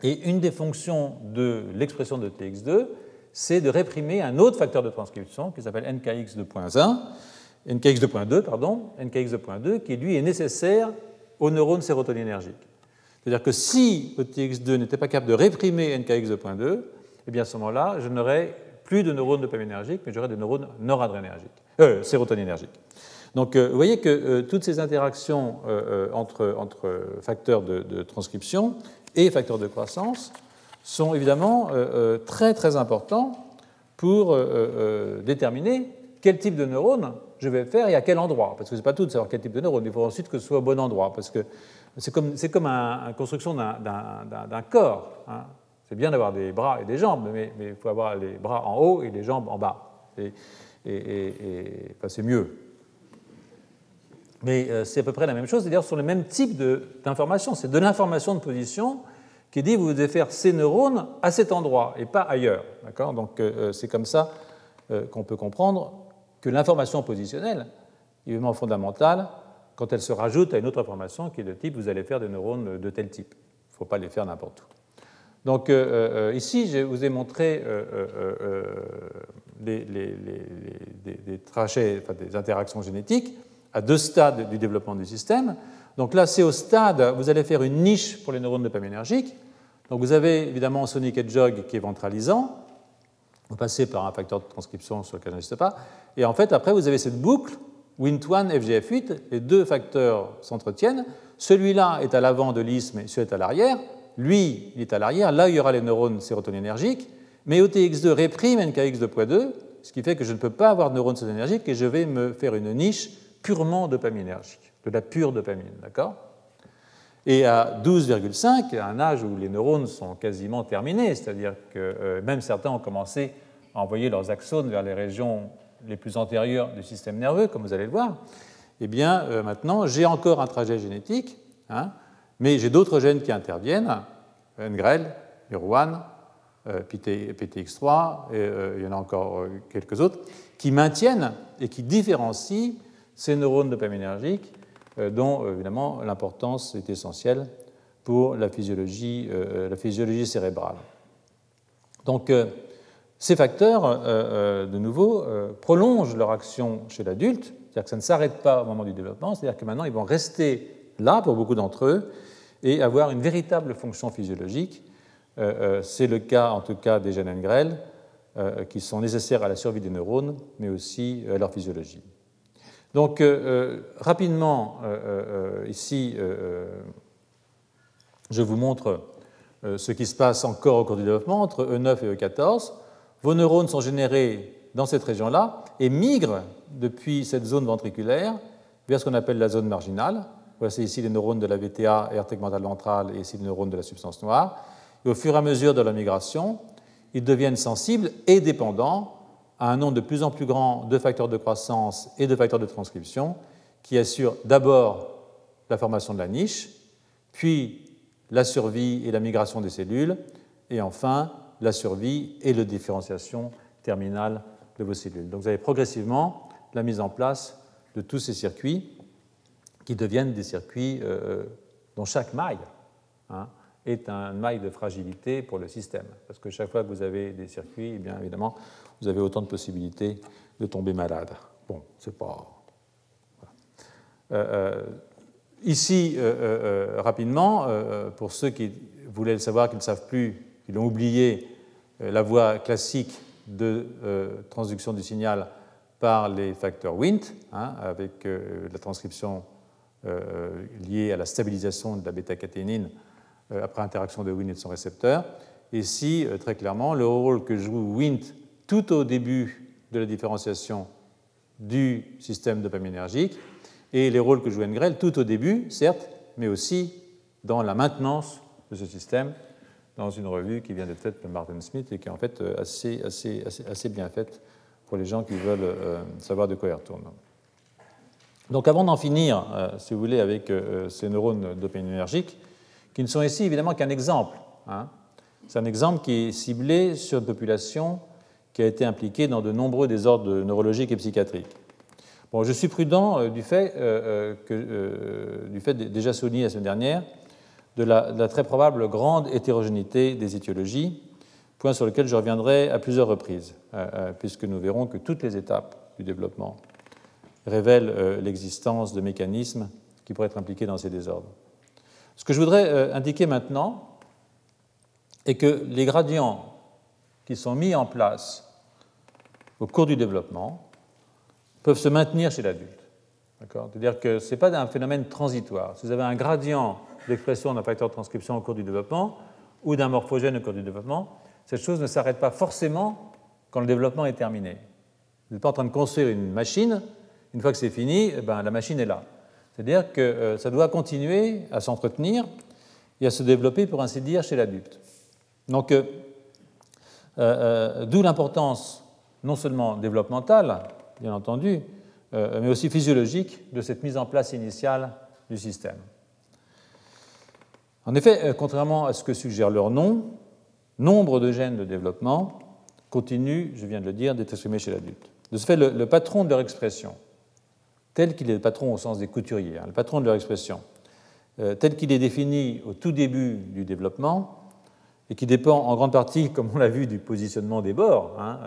Et une des fonctions de l'expression de OTX2, c'est de réprimer un autre facteur de transcription qui s'appelle NKX 2.1, NKX 2.2, pardon, NKX 2.2, qui lui est nécessaire aux neurones sérotoninergiques. C'est-à-dire que si OTX2 n'était pas capable de réprimer NKX 2.2, eh bien à ce moment-là, je n'aurais plus de neurones dopaminergiques, mais j'aurais des neurones noradrénergiques, euh, sérotoninergiques. Donc euh, vous voyez que euh, toutes ces interactions euh, entre, facteurs de, transcription et facteurs de croissance sont évidemment très très importants pour déterminer quel type de neurone je vais faire et à quel endroit. Parce que ce n'est pas tout de savoir quel type de neurone, il faut ensuite que ce soit au bon endroit. Parce que c'est comme, comme une construction d'un corps. Hein. C'est bien d'avoir des bras et des jambes, mais, il faut avoir les bras en haut et les jambes en bas. Et, c'est mieux. Mais c'est à peu près la même chose, c'est-à-dire sur le même type d'information. C'est de l'information de position qui dit vous devez faire ces neurones à cet endroit et pas ailleurs. D'accord? Donc euh, euh, c'est comme ça euh, qu'on peut comprendre que l'information positionnelle vraiment fondamentale quand elle se rajoute à une autre information qui est de type vous allez faire des neurones de tel type. Il ne faut pas les faire n'importe où. Donc ici, je vous ai montré des, des, trajets, enfin, des interactions génétiques à deux stades du développement du système. Donc là, c'est au stade, vous allez faire une niche pour les neurones dopaminergiques, donc vous avez évidemment Sonic Hedgehog qui est ventralisant. Vous passez par un facteur de transcription sur lequel je n'insiste pas. Et en fait, après, vous avez cette boucle, WINT1, FGF8, les deux facteurs s'entretiennent. Celui-là est à l'avant de l'isthme et celui-là est à l'arrière. Lui, il est à l'arrière. Là, il y aura les neurones sérotoninergiques. Mais OTX2 réprime NKX2.2, ce qui fait que je ne peux pas avoir de neurones sérotonergiques et je vais me faire une niche purement dopaminergique, de la pure dopamine. D'accord? Et à 12,5, à un âge où les neurones sont quasiment terminés, c'est-à-dire que euh, même certains ont commencé à envoyer leurs axones vers les régions les plus antérieures du système nerveux, comme vous allez le voir, eh bien euh, maintenant j'ai encore un trajet génétique, hein, mais j'ai d'autres gènes qui interviennent, NGREL, UR1, PTX3, et, il y en a encore euh, quelques autres, qui maintiennent et qui différencient ces neurones dopaminergiques euh, dont euh, évidemment l'importance est essentielle pour la physiologie, euh, la physiologie cérébrale. Donc ces facteurs, de nouveau, prolongent leur action chez l'adulte, c'est-à-dire que ça ne s'arrête pas au moment du développement, c'est-à-dire que maintenant ils vont rester là pour beaucoup d'entre eux et avoir une véritable fonction physiologique. C'est le cas en tout cas des gènes NGREL, qui sont nécessaires à la survie des neurones, mais aussi à leur physiologie. Donc, euh, euh, rapidement, euh, ici, je vous montre ce qui se passe encore au cours du développement entre E9 et E14. Vos neurones sont générés dans cette région-là et migrent depuis cette zone ventriculaire vers ce qu'on appelle la zone marginale. Voici ici les neurones de la VTA, aire tegmentale ventrale, et ici les neurones de la substance noire. Et au fur et à mesure de la migration, ils deviennent sensibles et dépendants à un nombre de plus en plus grand de facteurs de croissance et de facteurs de transcription qui assurent d'abord la formation de la niche, puis la survie et la migration des cellules, et enfin la survie et la différenciation terminale de vos cellules. Donc vous avez progressivement la mise en place de tous ces circuits qui deviennent des circuits euh, dont chaque maille hein, est un maille de fragilité pour le système. Parce que chaque fois que vous avez des circuits, eh bien évidemment, vous avez autant de possibilités de tomber malade. Bon, c'est pas. Euh, euh, ici, euh, rapidement, pour ceux qui voulaient le savoir, qui ne savent plus, qui l'ont oublié, la voie classique de transduction du signal par les facteurs Wnt, hein, avec la transcription liée à la stabilisation de la bêta-caténine après interaction de Wnt et de son récepteur. Et ici, très clairement, le rôle que joue Wnt tout au début de la différenciation du système dopaminergique et les rôles que joue Engrel tout au début, certes, mais aussi dans la maintenance de ce système dans une revue qui vient de tête de Martin Smith et qui est en fait euh, assez, assez, assez, bien faite pour les gens qui veulent euh, savoir de quoi il retourne. Donc avant d'en finir, euh, si vous voulez, avec ces neurones dopaminergiques, qui ne sont ici évidemment qu'un exemple. Hein. C'est un exemple qui est ciblé sur une population qui a été impliquée dans de nombreux désordres neurologiques et psychiatriques. Bon, je suis prudent du fait, que, du fait déjà souligné la semaine dernière de la, très probable grande hétérogénéité des étiologies, point sur lequel je reviendrai à plusieurs reprises, euh, euh, puisque nous verrons que toutes les étapes du développement révèlent euh, l'existence de mécanismes qui pourraient être impliqués dans ces désordres. Ce que je voudrais indiquer maintenant est que les gradients qui sont mis en place au cours du développement peuvent se maintenir chez l'adulte. C'est-à-dire que ce n'est pas un phénomène transitoire. Si vous avez un gradient d'expression d'un facteur de transcription au cours du développement ou d'un morphogène au cours du développement, cette chose ne s'arrête pas forcément quand le développement est terminé. Vous n'êtes pas en train de construire une machine, une fois que c'est fini, eh ben, la machine est là. C'est-à-dire que euh, ça doit continuer à s'entretenir et à se développer, pour ainsi dire, chez l'adulte. Donc, euh, euh, d'où l'importance non seulement développementale, bien entendu, mais aussi physiologique de cette mise en place initiale du système. En effet, euh, contrairement à ce que suggère leur nom, nombre de gènes de développement continuent, je viens de le dire, d'être exprimés chez l'adulte. De ce fait, le, patron de leur expression, tel qu'il est le patron au sens des couturiers, hein, le patron de leur expression, euh, tel qu'il est défini au tout début du développement, et qui dépend en grande partie, comme on l'a vu, du positionnement des bords. Hein,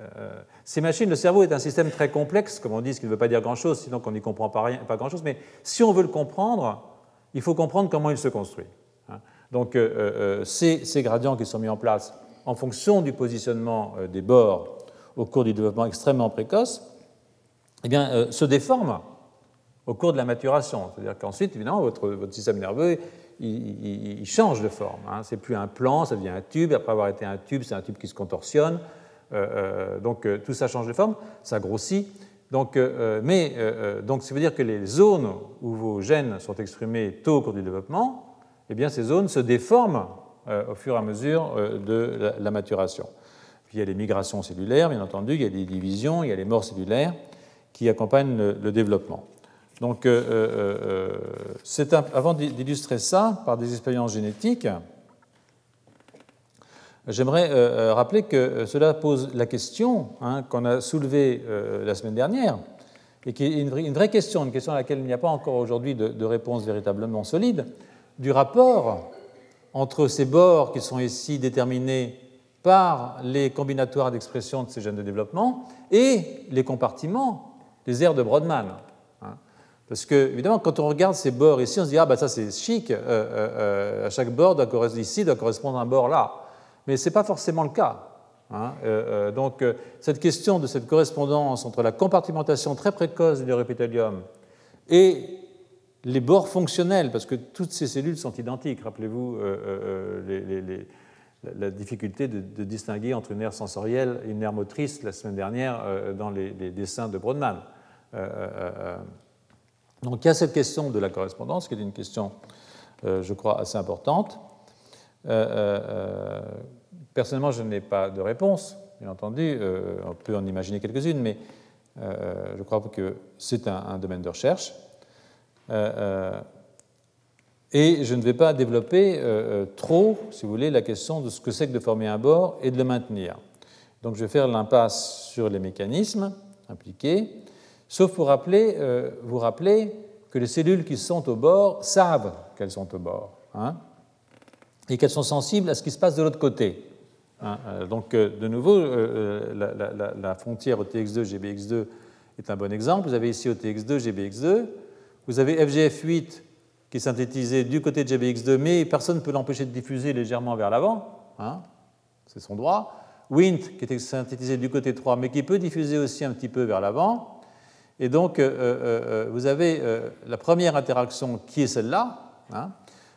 euh, ces machines, le cerveau est un système très complexe, comme on dit, ce qui ne veut pas dire grand-chose, sinon qu'on n'y comprend pas, pas grand-chose, mais si on veut le comprendre, il faut comprendre comment il se construit. Hein. Donc euh, euh, euh, ces, gradients qui sont mis en place en fonction du positionnement des bords au cours du développement extrêmement précoce, eh bien, se déforment au cours de la maturation. C'est-à-dire qu'ensuite, évidemment, votre, système nerveux, il, change de forme. Hein. C'est plus un plan, ça devient un tube. Après avoir été un tube, c'est un tube qui se contorsionne. donc tout ça change de forme, ça grossit. Donc, euh, euh, mais euh, donc, ça veut dire que les zones où vos gènes sont exprimés tôt au cours du développement, eh bien, ces zones se déforment au fur et à mesure de la, maturation. Il y a les migrations cellulaires, bien entendu, il y a les divisions, il y a les morts cellulaires qui accompagnent le, développement. Donc, avant d'illustrer ça par des expériences génétiques, J'aimerais euh, euh, rappeler que euh, cela pose la question hein, qu'on a soulevée la semaine dernière, et qui est une vraie question, une question à laquelle il n'y a pas encore aujourd'hui de, réponse véritablement solide, du rapport entre ces bords qui sont ici déterminés par les combinatoires d'expression de ces gènes de développement et les compartiments des aires de Brodmann. Hein. Parce que, évidemment, quand on regarde ces bords ici, on se dit Ah, bah, ça c'est chic, à chaque bord ici doit correspondre un bord là mais ce n'est pas forcément le cas. Hein. Euh, euh, donc, euh, cette question de cette correspondance entre la compartimentation très précoce du neuropithélium et les bords fonctionnels, parce que toutes ces cellules sont identiques, rappelez-vous la difficulté de, distinguer entre une aire sensorielle et une aire motrice la semaine dernière dans les, dessins de Brodmann. donc il y a cette question de la correspondance qui est une question, je crois, assez importante. Personnellement, je n'ai pas de réponse, bien entendu. Euh, on peut en imaginer quelques-unes, mais euh, je crois que c'est un, domaine de recherche. Euh, et je ne vais pas développer trop, si vous voulez, la question de ce que c'est que de former un bord et de le maintenir. Donc je vais faire l'impasse sur les mécanismes impliqués, sauf pour rappeler, vous rappeler que les cellules qui sont au bord savent qu'elles sont au bord, hein, et qu'elles sont sensibles à ce qui se passe de l'autre côté. Hein, euh, donc, euh, de nouveau, euh, la, frontière OTX2, GBX2 est un bon exemple. Vous avez ici OTX2, GBX2. Vous avez FGF8 qui est synthétisé du côté de GBX2, mais personne ne peut l'empêcher de diffuser légèrement vers l'avant. Hein, c'est son droit. Wnt qui est synthétisé du côté 3, mais qui peut diffuser aussi un petit peu vers l'avant. Et donc, vous avez la première interaction qui est celle-là. Hein,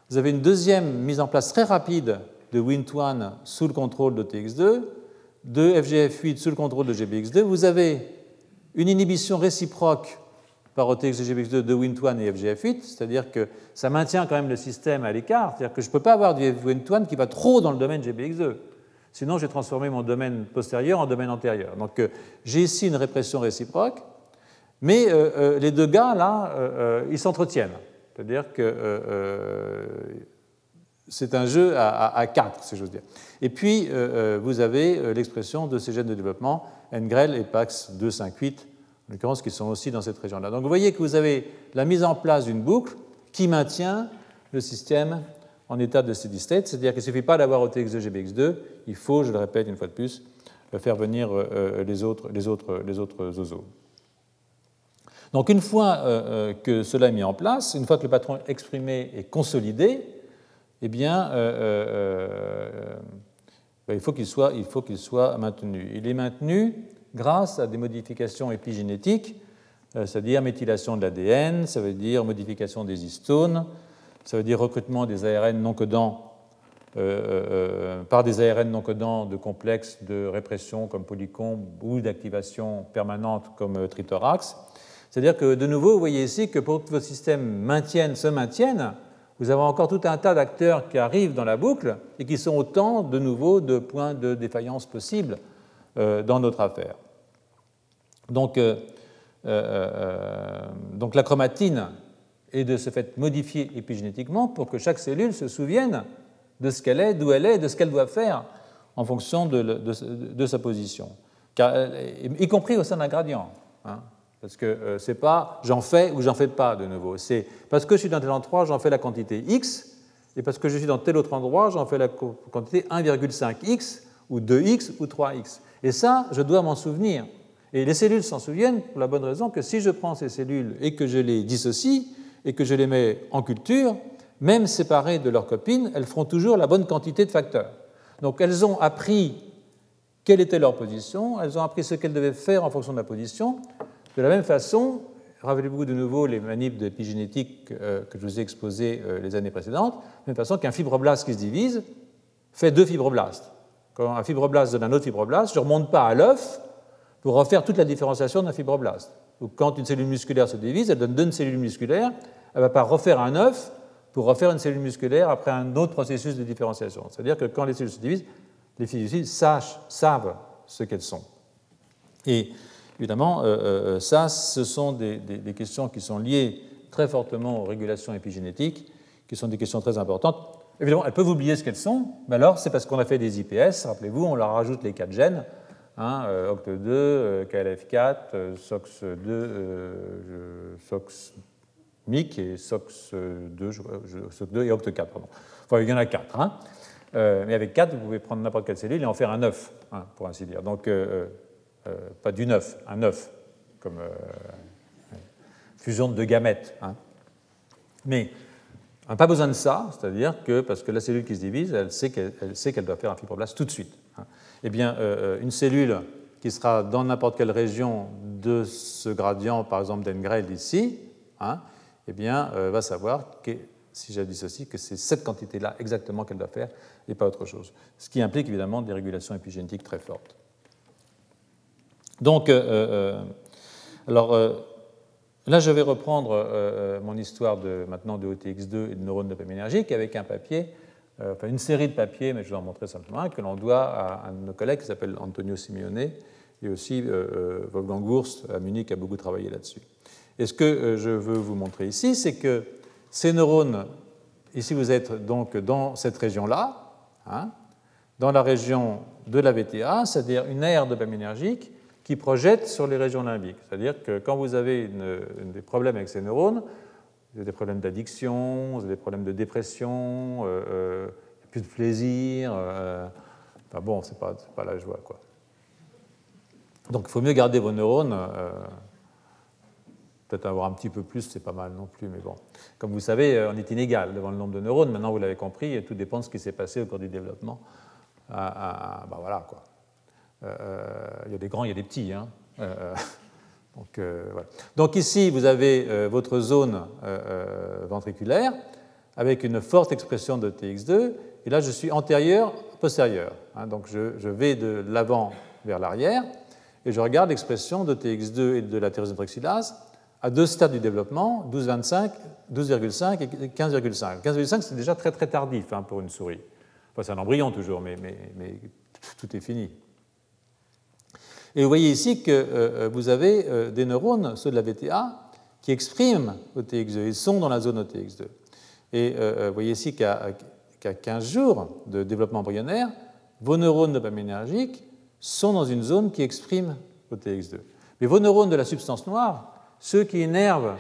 vous avez une deuxième mise en place très rapide de Wnt1 sous le contrôle de TX2, de FGF8 sous le contrôle de GBX2. Vous avez une inhibition réciproque par OTX et GBX2 de Wnt1 et FGF8, c'est-à-dire que ça maintient quand même le système à l'écart, c'est-à-dire que je ne peux pas avoir du Wnt1 qui va trop dans le domaine GBX2. Sinon, j'ai transformé mon domaine postérieur en domaine antérieur. Donc, euh, j'ai ici une répression réciproque, mais euh, euh, les deux gars, là, ils s'entretiennent. C'est-à-dire que c'est un jeu à, quatre, si j'ose dire. Et puis, vous avez l'expression de ces gènes de développement, NGREL et PAX 258, en l'occurrence, qui sont aussi dans cette région-là. Donc, vous voyez que vous avez la mise en place d'une boucle qui maintient le système en état de steady state, c'est-à-dire qu'il ne suffit pas d'avoir OTX2, GBX2, il faut, je le répète une fois de plus, faire venir euh, euh, les autres, les autres, les autres. Donc une fois euh, que cela est mis en place, une fois que le patron exprimé est consolidé, eh bien, ben, il faut qu'il soit, maintenu. Il est maintenu grâce à des modifications épigénétiques, c'est-à-dire méthylation de l'ADN, ça veut dire modification des histones, ça veut dire recrutement des ARN non codants euh, euh, euh, par des ARN non codants de complexes de répression comme polycombe ou d'activation permanente comme trithorax. C'est-à-dire que, de nouveau, vous voyez ici que pour que vos systèmes maintiennent, se maintiennent, vous avez encore tout un tas d'acteurs qui arrivent dans la boucle et qui sont autant, de nouveau, de points de défaillance possibles dans notre affaire. Donc, donc la chromatine et de ce fait modifier épigénétiquement pour que chaque cellule se souvienne de ce qu'elle est, d'où elle est, de ce qu'elle doit faire en fonction de, sa position, y compris au sein d'un gradient. Hein, parce que euh, c'est pas j'en fais ou j'en fais pas de nouveau. C'est parce que je suis dans tel endroit, j'en fais la quantité x, et parce que je suis dans tel autre endroit, j'en fais la quantité 1,5x ou 2x ou 3x. Et ça, je dois m'en souvenir. Et les cellules s'en souviennent pour la bonne raison que si je prends ces cellules et que je les dissocie, et que je les mets en culture, même séparées de leurs copines, elles feront toujours la bonne quantité de facteurs. Donc elles ont appris quelle était leur position, elles ont appris ce qu'elles devaient faire en fonction de la position. De la même façon, rappelez-vous de nouveau les manips d'épigénétique euh, que je vous ai exposées euh, les années précédentes, de la même façon qu'un fibroblaste qui se divise fait deux fibroblastes. Quand un fibroblaste donne un autre fibroblaste, je ne remonte pas à l'œuf pour refaire toute la différenciation d'un fibroblaste quand une cellule musculaire se divise, elle donne deux cellules musculaires, elle ne va pas refaire un œuf pour refaire une cellule musculaire après un autre processus de différenciation. C'est-à-dire que quand les cellules se divisent, les cellules savent ce qu'elles sont. Et évidemment, euh, euh, euh, ça, ce sont des, questions qui sont liées très fortement aux régulations épigénétiques, qui sont des questions très importantes. Évidemment, elles peuvent oublier ce qu'elles sont, mais alors c'est parce qu'on a fait des IPS, rappelez-vous, on leur rajoute les quatre gènes, Hein, euh, OCT2, KLF4, SOX2, SOX MIC et SOX2, SOX2 et OCT4. Pardon. Enfin, il y en a quatre. Hein. Mais avec 4, vous pouvez prendre n'importe quelle cellule et en faire un œuf, hein, pour ainsi dire. Donc, pas du neuf, un œuf, comme fusion de deux gamètes. Mais pas besoin de ça, c'est-à-dire que parce que la cellule qui se divise, elle sait qu'elle doit faire un fibroblaste tout de suite eh bien, euh, euh, une cellule qui sera dans n'importe quelle région de ce gradient, par exemple d'Engrel ici, hein, eh bien, euh, va savoir que, si j'ai ceci, que c'est cette quantité-là exactement qu'elle doit faire et pas autre chose. Ce qui implique évidemment des régulations épigénétiques très fortes. Donc, alors, là, je vais reprendre mon histoire de, maintenant de OTX2 et de neurones dopaminergiques avec un papier euh, enfin une série de papiers, mais je vais en montrer simplement un, que l'on doit à un de nos collègues qui s'appelle Antonio Simeone, et aussi euh, euh, Wolfgang Wurst à Munich a beaucoup travaillé là-dessus. Et ce que je veux vous montrer ici, c'est que ces neurones, ici vous êtes donc dans cette région-là, hein, dans la région de la VTA, c'est-à-dire une aire dopaminergique qui projette sur les régions limbiques. C'est-à-dire que quand vous avez des problèmes avec ces neurones, vous avez des problèmes d'addiction, vous avez des problèmes de dépression, euh, euh plus de plaisir. Euh, enfin bon, c'est pas, pas la joie, quoi. Donc il faut mieux garder vos neurones. Euh, peut-être avoir un petit peu plus, c'est pas mal non plus, mais bon. Comme vous savez, on est inégal devant le nombre de neurones. Maintenant, vous l'avez compris, tout dépend de ce qui s'est passé au cours du développement. Ah, bah voilà, quoi. Il y a des grands, il y a des petits. Hein. Donc, euh, donc, ici, vous avez euh, votre zone euh, ventriculaire avec une forte expression de TX2, et là je suis antérieur, postérieur. Hein. donc je, vais de l'avant vers l'arrière, et je regarde l'expression de TX2 et de la tyrosine à deux stades du développement, 12,5 12,5 et 15,5. 15,5 c'est déjà très très tardif hein, pour une souris. Enfin, c'est un embryon toujours, mais, tout est fini. Et vous voyez ici que euh, vous avez euh, des neurones, ceux de la VTA, qui expriment OTX2, ils sont dans la zone OTX2. Et euh, vous voyez ici qu'à 15 jours de développement embryonnaire, vos neurones dopaminergiques sont dans une zone qui exprime OTX2. Mais vos neurones de la substance noire, ceux qui énervent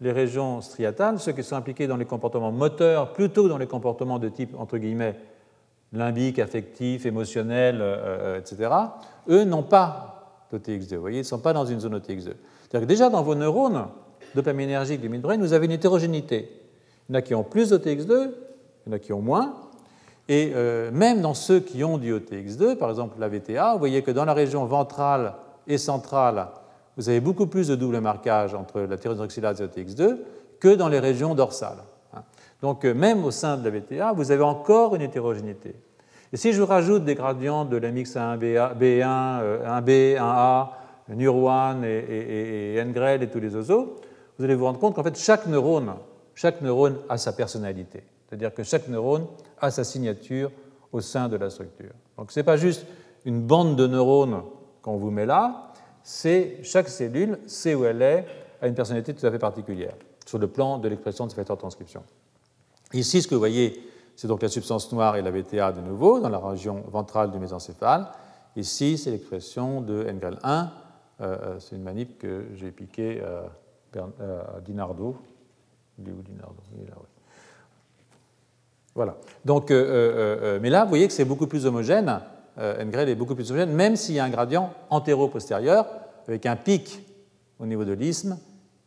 les régions striatales, ceux qui sont impliqués dans les comportements moteurs, plutôt dans les comportements de type, entre guillemets, limbique, affectif, émotionnel, euh, euh, etc., eux n'ont pas d'OTX2. Vous voyez, ils ne sont pas dans une zone OTX2. C'est-à-dire que déjà dans vos neurones dopaminergiques du midbrain, vous avez une hétérogénéité. Il y en a qui ont plus d'OTX2, il y en a qui ont moins. Et euh, même dans ceux qui ont du OTX2, par exemple la VTA, vous voyez que dans la région ventrale et centrale, vous avez beaucoup plus de double marquage entre la thyroïdroxylase et l'OTX2 que dans les régions dorsales. Hein. Donc même au sein de la VTA, vous avez encore une hétérogénéité. Et si je vous rajoute des gradients de l'MX1, B1, 1B, 1A, NUR1 et, et, NGREL et tous les oiseaux, vous allez vous rendre compte qu'en fait, chaque neurone, chaque neurone a sa personnalité. C'est-à-dire que chaque neurone a sa signature au sein de la structure. Donc ce n'est pas juste une bande de neurones qu'on vous met là, c'est chaque cellule sait où elle est, a une personnalité tout à fait particulière sur le plan de l'expression de ce facteur de transcription. Ici, ce que vous voyez, c'est donc la substance noire et la VTA de nouveau dans la région ventrale du mésencéphale. Ici, c'est l'expression de NGREL1. Euh, euh, c'est une manip que j'ai piquée à, Dinardo. Il est où Dinardo Il est là, oui. Voilà. Donc, euh, mais là, vous voyez que c'est beaucoup plus homogène. NGREL est beaucoup plus homogène, même s'il y a un gradient antéro-postérieur avec un pic au niveau de l'isthme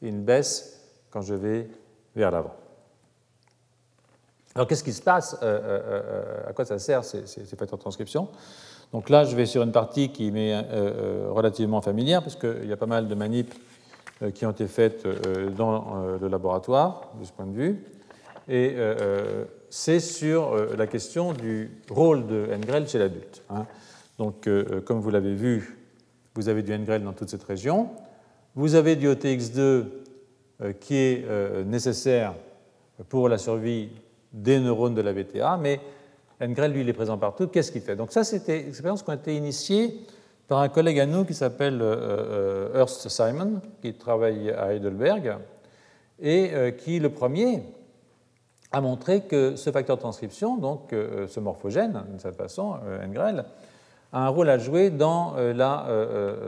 et une baisse quand je vais vers l'avant. Alors qu'est-ce qui se passe euh, euh, euh, À quoi ça sert ces, ces, facteurs de transcription? Donc là, je vais sur une partie qui m'est relativement familière, parce qu'il y a pas mal de manips qui ont été faites dans le laboratoire, de ce point de vue. Et c'est sur la question du rôle de NGREL chez l'adulte. Hein. Donc, comme vous l'avez vu, vous avez du NGREL dans toute cette région. Vous avez du OTX2 qui est nécessaire pour la survie des neurones de la VTA, mais NGREL, lui, il est présent partout. Qu'est-ce qu'il fait? Donc ça, c'était une expérience qui a été initiée par un collègue à nous qui s'appelle euh, euh, Ernst Simon, qui travaille à Heidelberg, et euh, qui, le premier, a montré que ce facteur de transcription, donc ce morphogène, d'une certaine façon, NGREL, a un rôle à jouer dans la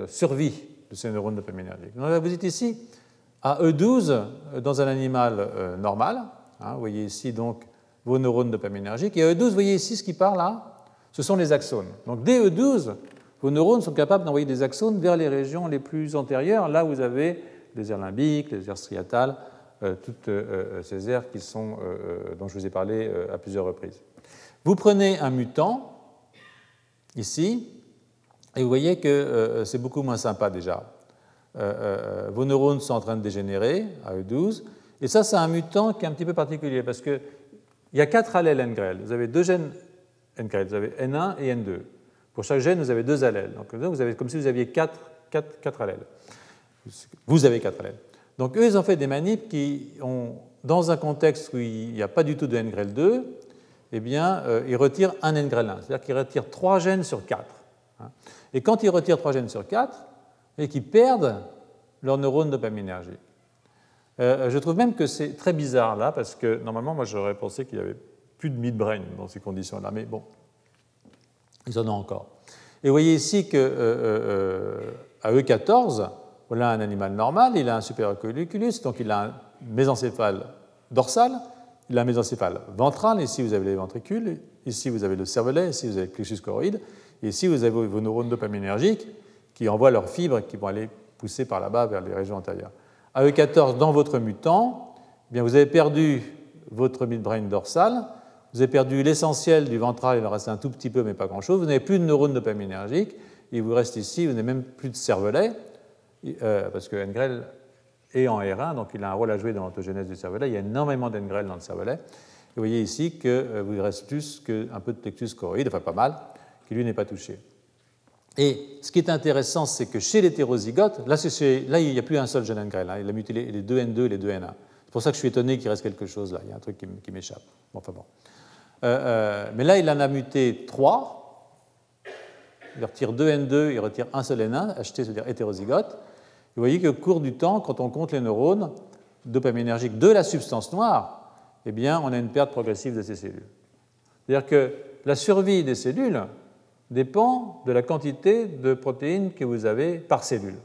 survie de ces neurones dopaminergiques. Donc vous êtes ici à E12 dans un animal normal. Hein, vous voyez ici donc vos neurones dopaminergiques. Et E12, vous voyez ici ce qui part là, ce sont les axones. Donc dès E12, vos neurones sont capables d'envoyer des axones vers les régions les plus antérieures, là vous avez les aires limbiques, les aires striatales, euh, toutes euh, euh, ces aires qui sont, dont je vous ai parlé à plusieurs reprises. Vous prenez un mutant, ici, et vous voyez que c'est beaucoup moins sympa déjà. Vos neurones sont en train de dégénérer à E12, et ça, c'est un mutant qui est un petit peu particulier parce que il y a quatre allèles NGREL. Vous avez deux gènes NGREL, vous avez N1 et N2. Pour chaque gène, vous avez deux allèles. Donc, vous avez comme si vous aviez quatre, quatre, quatre allèles. Vous avez quatre allèles. Donc, eux, ils ont fait des manips qui ont, dans un contexte où il n'y a pas du tout de NGREL2, eh bien, euh, ils retirent un NGREL1. C'est-à-dire qu'ils retirent trois gènes sur quatre. Hein. Et quand ils retirent trois gènes sur quatre, et qu'ils perdent leur neurone dopaminergique. Euh, je trouve même que c'est très bizarre là, parce que normalement, moi j'aurais pensé qu'il n'y avait plus de midbrain dans ces conditions-là, mais bon, ils en ont encore. Et vous voyez ici qu'à euh, euh, E14, voilà un animal normal, il a un supérieur colliculus, donc il a un mésencéphale dorsal, il a un mésencéphale ventral, ici vous avez les ventricules, ici vous avez le cervelet, ici vous avez le plexus choroïde, et ici vous avez vos neurones dopaminergiques qui envoient leurs fibres qui vont aller pousser par là-bas vers les régions antérieures. AE14 dans votre mutant, eh bien vous avez perdu votre midbrain dorsal, vous avez perdu l'essentiel du ventral, il en reste un tout petit peu, mais pas grand-chose. Vous n'avez plus de neurones dopaminergiques, il vous reste ici, vous n'avez même plus de cervelet, euh, parce que NGREL est en R1, donc il a un rôle à jouer dans l'autogénèse du cervelet. Il y a énormément d'NGREL dans le cervelet. vous voyez ici qu'il vous reste plus qu'un peu de plexus choroïde, enfin pas mal, qui lui n'est pas touché. Et ce qui est intéressant, c'est que chez l'hétérozygote, là, il n'y a plus un seul gène NGREL, hein, il a muté les, deux N2 et les deux N1. C'est pour ça que je suis étonné qu'il reste quelque chose là, il y a un truc qui m'échappe. Bon, enfin bon. Euh, euh, mais là, il en a muté 3. Il retire 2 N2, il retire un seul N1, HT, c'est-à-dire hétérozygote. Vous voyez qu'au cours du temps, quand on compte les neurones dopaminergiques de la substance noire, eh bien, on a une perte progressive de ces cellules. C'est-à-dire que la survie des cellules dépend de la quantité de protéines que vous avez par cellule.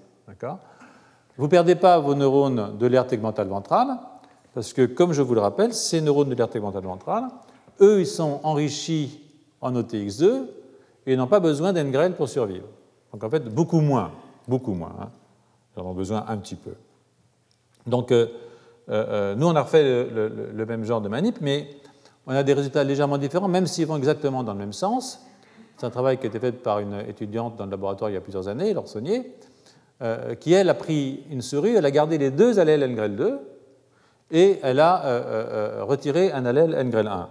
Vous ne perdez pas vos neurones de l'aire tegmentale ventrale, parce que, comme je vous le rappelle, ces neurones de l'aire tegmentale ventrale, eux, ils sont enrichis en OTX2 et n'ont pas besoin d'NGREL pour survivre. Donc en fait, beaucoup moins, beaucoup moins. Ils en ont besoin un petit peu. Donc, euh, euh, euh, nous, on a refait le, même genre de manip, mais on a des résultats légèrement différents, même s'ils vont exactement dans le même sens. C'est un travail qui a été fait par une étudiante dans le laboratoire il y a plusieurs années, Laure Saunier, qui, elle, a pris une souris, elle a gardé les deux allèles NGREL2 et elle a retiré un allèle NGREL1.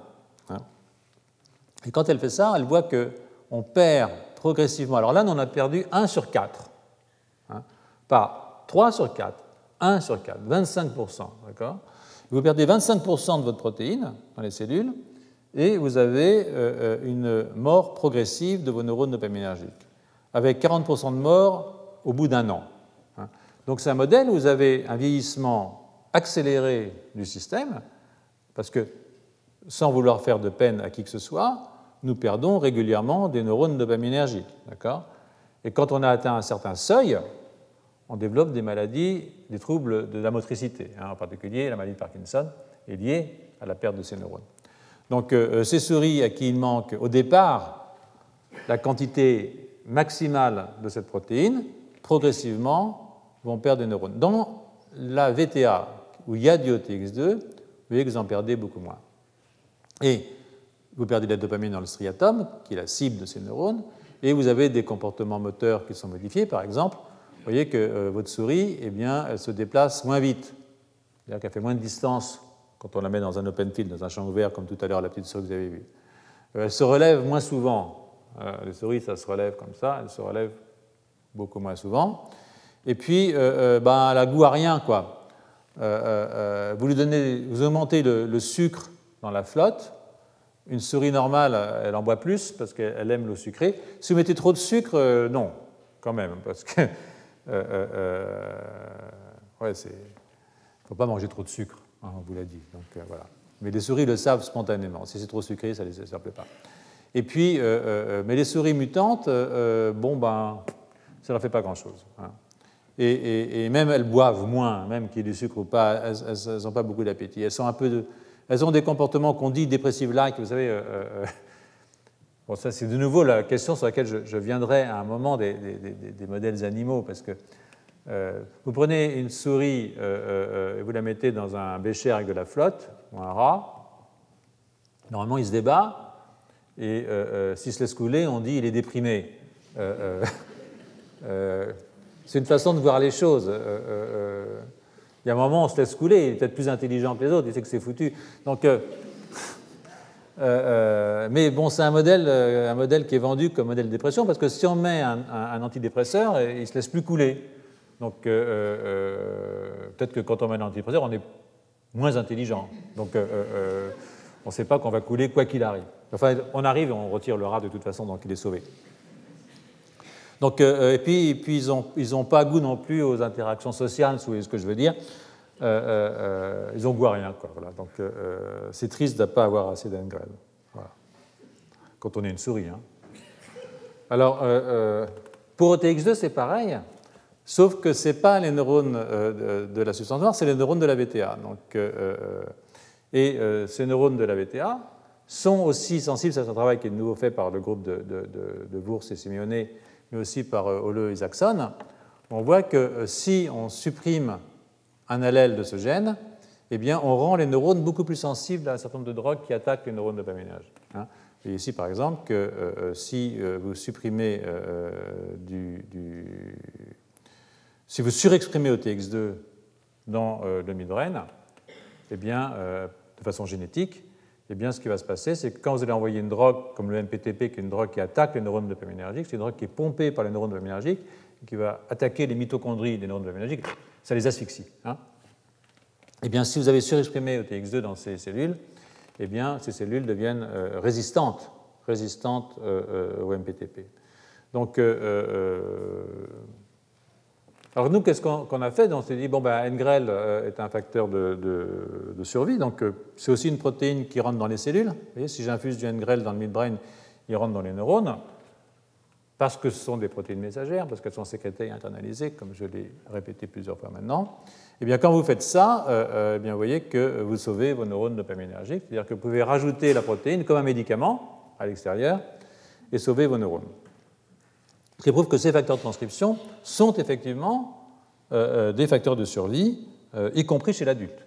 Et quand elle fait ça, elle voit qu'on perd progressivement. Alors là, on a perdu 1 sur 4. Hein, pas 3 sur 4, 1 sur 4, 25%. D'accord? Vous perdez 25% de votre protéine dans les cellules et vous avez euh, euh, une mort progressive de vos neurones dopaminergiques, avec 40% de mort au bout d'un an. Hein. Donc c'est un modèle où vous avez un vieillissement accéléré du système, parce que sans vouloir faire de peine à qui que ce soit, nous perdons régulièrement des neurones dopaminergiques. D'accord? Et quand on a atteint un certain seuil, on développe des maladies, des troubles de la motricité. Hein, en particulier, la maladie de Parkinson est liée à la perte de ces neurones. Donc, euh, ces souris à qui il manque au départ la quantité maximale de cette protéine, progressivement vont perdre des neurones. Dans la VTA, où il y a du OTX2, vous voyez que vous en perdez beaucoup moins. Et vous perdez la dopamine dans le striatum, qui est la cible de ces neurones, et vous avez des comportements moteurs qui sont modifiés. Par exemple, vous voyez que euh, votre souris, eh bien, elle se déplace moins vite, c'est-à-dire qu'elle fait moins de distance quand on la met dans un open field, dans un champ ouvert, comme tout à l'heure la petite souris que vous avez vue. Euh, elle se relève moins souvent. Euh, les souris, ça se relève comme ça, elle se relève beaucoup moins souvent. Et puis, ben, elle a goût à rien, quoi. vous lui donnez, vous augmentez le sucre dans la flotte, une souris normale, elle en boit plus parce qu'elle aime l'eau sucrée. Si vous mettez trop de sucre, euh, non, quand même, parce que. Euh, euh, ouais, c'est. Faut pas manger trop de sucre, hein, on vous l'a dit. Donc, voilà. Mais les souris le savent spontanément. Si c'est trop sucré, ça ne leur plaît pas. Et puis, mais les souris mutantes, bon, ben, ça ne leur fait pas grand-chose. Hein. Et, même elles boivent moins, même qu'il y ait du sucre ou pas, elles n'ont pas beaucoup d'appétit. Elles de, elles ont des comportements qu'on dit dépressive-like, vous savez. Euh, euh, bon, ça, c'est de nouveau la question sur laquelle je, viendrai à un moment des, modèles animaux, parce que euh, vous prenez une souris et vous la mettez dans un bécher avec de la flotte, ou un rat. Normalement, il se débat, et s'il se laisse couler, on dit il est déprimé. c'est une façon de voir les choses. Il y a un moment, on se laisse couler, il est peut-être plus intelligent que les autres, il sait que c'est foutu. Donc, euh, euh, euh, mais bon, c'est un modèle, un modèle qui est vendu comme modèle de dépression, parce que si on met un, antidépresseur, il ne se laisse plus couler. Donc, peut-être que quand on met un antidépresseur, on est moins intelligent. Donc, on ne sait pas qu'on va couler quoi qu'il arrive. Enfin, on arrive et on retire le rat de toute façon, donc il est sauvé. Donc, euh, et puis, ils n'ont pas goût non plus aux interactions sociales, vous voyez ce que je veux dire. Euh, euh, ils ont goût à rien. Donc c'est triste de ne pas avoir assez d'engraines. Voilà. Quand on est une souris. Hein. Alors, pour OTX2, c'est pareil, sauf que ce n'est pas les neurones de, la substance noire, c'est les neurones de la VTA. Donc, et ces neurones de la VTA sont aussi sensibles, c'est un travail qui est de nouveau fait par le groupe de, de, de Bourse et Simeone mais aussi par Ole euh, Isaacson, on voit que euh, si on supprime un allèle de ce gène, eh bien, on rend les neurones beaucoup plus sensibles à un certain nombre de drogues qui attaquent les neurones dopaminergiques. Hein. Et ici, par exemple, que euh, si vous supprimez du, si vous surexprimez OTX2 dans le midorène, eh bien, de façon génétique, eh bien, ce qui va se passer, c'est que quand vous allez envoyer une drogue comme le MPTP, qui est une drogue qui attaque les neurones dopaminergiques, c'est une drogue qui est pompée par les neurones dopaminergiques, qui va attaquer les mitochondries des neurones dopaminergiques, ça les asphyxie. Hein. eh bien, si vous avez surexprimé OTX2 dans ces cellules, eh bien, ces cellules deviennent euh, résistantes, résistantes euh, euh, au MPTP. Donc, alors nous, qu'est-ce qu'on a fait? On s'est dit, bon, ben, NGREL est un facteur de, survie, donc c'est aussi une protéine qui rentre dans les cellules. Vous voyez, si j'infuse du NGREL dans le midbrain, il rentre dans les neurones, parce que ce sont des protéines messagères, parce qu'elles sont sécrétées et internalisées, comme je l'ai répété plusieurs fois maintenant. Eh bien, quand vous faites ça, euh, euh, eh bien, vous voyez que vous sauvez vos neurones dopaminergiques, c'est-à-dire que vous pouvez rajouter la protéine comme un médicament à l'extérieur et sauver vos neurones. Ce qui prouve que ces facteurs de transcription sont effectivement euh, des facteurs de survie, y compris chez l'adulte.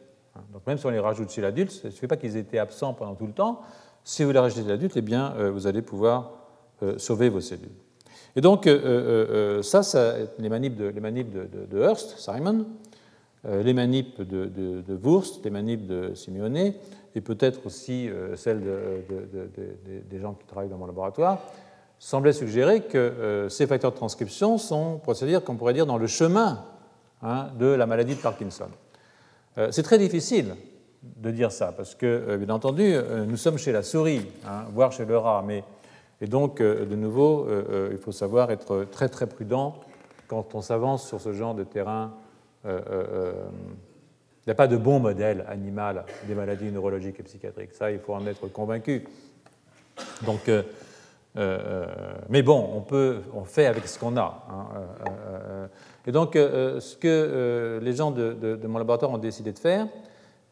Donc même si on les rajoute chez l'adulte, ça ne suffit pas qu'ils aient été absents pendant tout le temps. Si vous les rajoutez chez l'adulte, eh bien, vous allez pouvoir sauver vos cellules. Et donc, ça, ça les manips de, les Hurst, Simon, euh, les manips de, de, Wurst, les manips de Simeone, et peut-être aussi euh, celles des gens qui travaillent dans mon laboratoire, semblaient suggérer que euh, ces facteurs de transcription sont, pour dire, qu'on pourrait dire, dans le chemin hein, de la maladie de Parkinson. C'est très difficile de dire ça, parce que, bien entendu, nous sommes chez la souris, hein, voire chez le rat, mais, et donc, de nouveau, il faut savoir être très très prudent quand on s'avance sur ce genre de terrain euh, euh, euh, il n'y a pas de bon modèle animal des maladies neurologiques et psychiatriques. Ça, il faut en être convaincu. Donc, mais bon, on, peut, on fait avec ce qu'on a. Hein, et donc, ce que les gens de, mon laboratoire ont décidé de faire,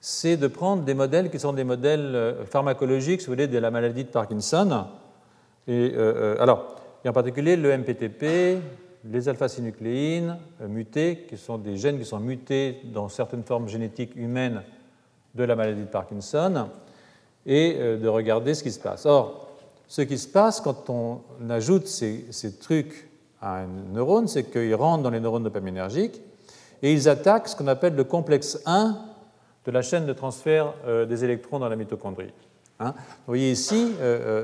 c'est de prendre des modèles qui sont des modèles pharmacologiques, si vous voulez, de la maladie de Parkinson. Et, alors, en particulier le MPTP, les alpha-synucléines euh, mutées, qui sont des gènes qui sont mutés dans certaines formes génétiques humaines de la maladie de Parkinson, et euh, de regarder ce qui se passe. Or, ce qui se passe quand on ajoute ces, trucs à un neurone, c'est qu'ils rentrent dans les neurones dopaminergiques et ils attaquent ce qu'on appelle le complexe 1 de la chaîne de transfert euh, des électrons dans la mitochondrie. Hein. vous voyez ici,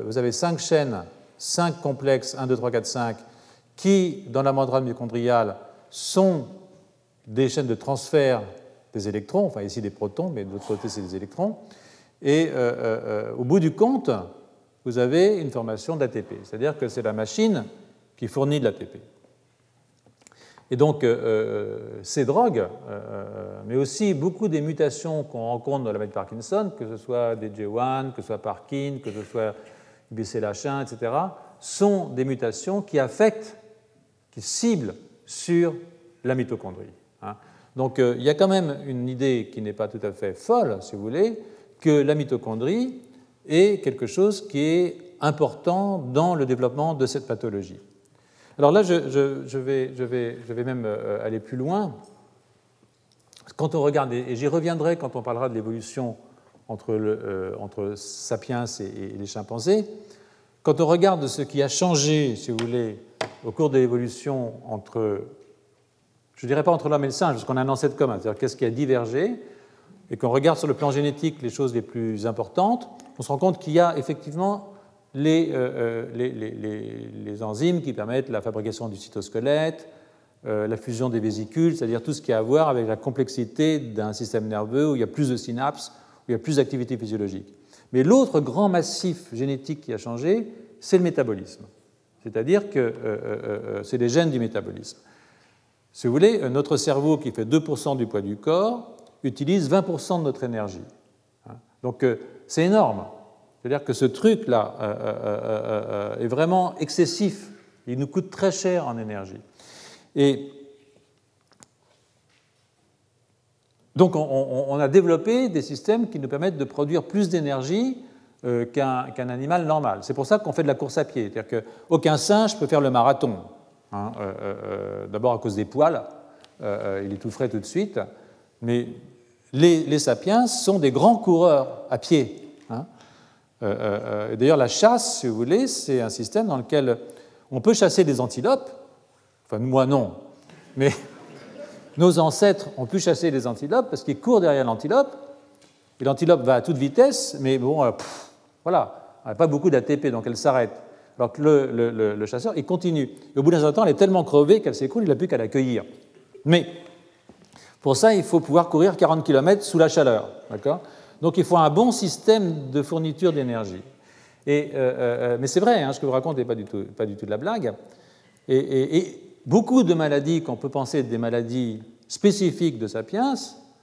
vous avez cinq chaînes, cinq complexes 1, 2, 3, 4, 5 qui, dans la membrane mitochondriale, sont des chaînes de transfert des électrons, enfin ici des protons, mais de l'autre côté c'est des électrons. Et euh, euh, euh, au bout du compte, vous avez une formation d'ATP, c'est-à-dire que c'est la machine qui fournit de l'ATP. Et donc ces drogues, mais aussi beaucoup des mutations qu'on rencontre dans la maladie de Parkinson, que ce soit des J1, que ce soit Parkin, que ce soit IBCLH1, etc., sont des mutations qui affectent qui cible sur la mitochondrie. Hein. Donc euh, il y a quand même une idée qui n'est pas tout à fait folle, si vous voulez, que la mitochondrie est quelque chose qui est important dans le développement de cette pathologie. Alors là, je, vais, même euh, aller plus loin. Quand on regarde, et j'y reviendrai quand on parlera de l'évolution entre, euh, entre, sapiens et, et, les chimpanzés, quand on regarde ce qui a changé, si vous voulez, au cours de l'évolution entre, je ne dirais pas entre l'homme et le singe, parce qu'on a un ancêtre commun, c'est-à-dire qu'est-ce qui a divergé, et qu'on regarde sur le plan génétique les choses les plus importantes, on se rend compte qu'il y a effectivement les, euh, euh, enzymes qui permettent la fabrication du cytosquelette, euh, la fusion des vésicules, c'est-à-dire tout ce qui a à voir avec la complexité d'un système nerveux où il y a plus de synapses, où il y a plus d'activité physiologique. Mais l'autre grand massif génétique qui a changé, c'est le métabolisme. C'est-à-dire que c'est les gènes du métabolisme. Si vous voulez, notre cerveau, qui fait 2% du poids du corps, utilise 20% de notre énergie. Hein. Donc c'est énorme. C'est-à-dire que ce truc-là est vraiment excessif. Il nous coûte très cher en énergie. Et donc on, a développé des systèmes qui nous permettent de produire plus d'énergie euh, qu'un animal normal. C'est pour ça qu'on fait de la course à pied. C'est-à-dire qu'aucun singe peut faire le marathon. Hein, euh, euh, d'abord à cause des poils, il est tout frais tout de suite. Mais les, sapiens sont des grands coureurs à pied. Hein. D'ailleurs, la chasse, si vous voulez, c'est un système dans lequel on peut chasser des antilopes. Enfin, moi non. Mais nos ancêtres ont pu chasser des antilopes parce qu'ils courent derrière l'antilope Et l'antilope va à toute vitesse, mais bon, euh, voilà, elle n'a pas beaucoup d'ATP, donc elle s'arrête. Alors que le, chasseur, il continue. Et au bout d'un certain temps, elle est tellement crevée qu'elle s'écoule, il n'a plus qu'à l'accueillir. Mais pour ça, il faut pouvoir courir 40 km sous la chaleur. Donc il faut un bon système de fourniture d'énergie. Et, euh, euh, mais c'est vrai, hein, ce que vous racontez n'est pas, du tout, pas du tout de la blague. Et, beaucoup de maladies qu'on peut penser être des maladies spécifiques de Sapiens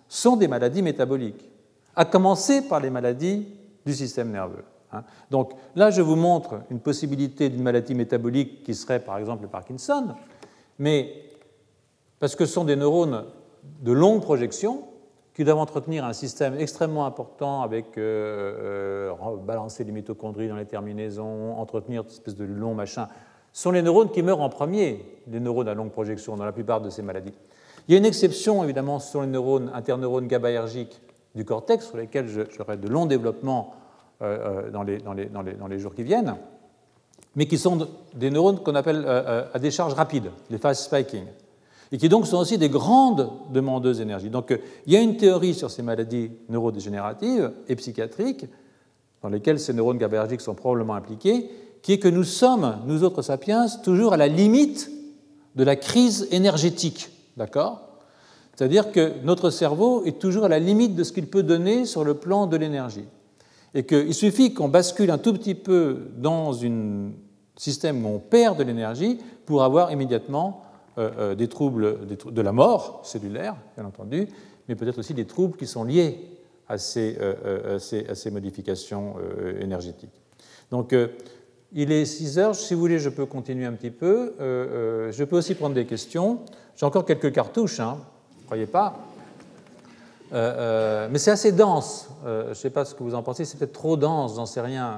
sont des maladies métaboliques, à commencer par les maladies du système nerveux. Hein. Donc là, je vous montre une possibilité d'une maladie métabolique qui serait par exemple le Parkinson, mais parce que ce sont des neurones de longue projection qui doivent entretenir un système extrêmement important avec euh, euh, balancer les mitochondries dans les terminaisons, entretenir une espèce de long machin, sont les neurones qui meurent en premier, les neurones à longue projection dans la plupart de ces maladies. Il y a une exception, évidemment, sont les neurones, interneurones GABAergiques du cortex, sur lesquels j'aurai de longs développements euh, dans, les, dans, les, dans, les, jours qui viennent, mais qui sont des neurones qu'on appelle à décharge rapide, les fast spiking et qui donc sont aussi des grandes demandeuses d'énergie. Donc il y a une théorie sur ces maladies neurodégénératives et psychiatriques, dans lesquelles ces neurones GABAergiques sont probablement impliqués, qui est que nous sommes, nous autres sapiens, toujours à la limite de la crise énergétique. D'accord? C'est-à-dire que notre cerveau est toujours à la limite de ce qu'il peut donner sur le plan de l'énergie. Et qu'il suffit qu'on bascule un tout petit peu dans un système où on perd de l'énergie pour avoir immédiatement des troubles de la mort cellulaire, bien entendu, mais peut-être aussi des troubles qui sont liés à ces, euh, modifications énergétiques. Donc, il est 6 heures. Si vous voulez, je peux continuer un petit peu. je peux aussi prendre des questions. J'ai encore quelques cartouches, hein, ne croyez pas. mais c'est assez dense. je ne sais pas ce que vous en pensez. C'est peut-être trop dense, j'en sais rien.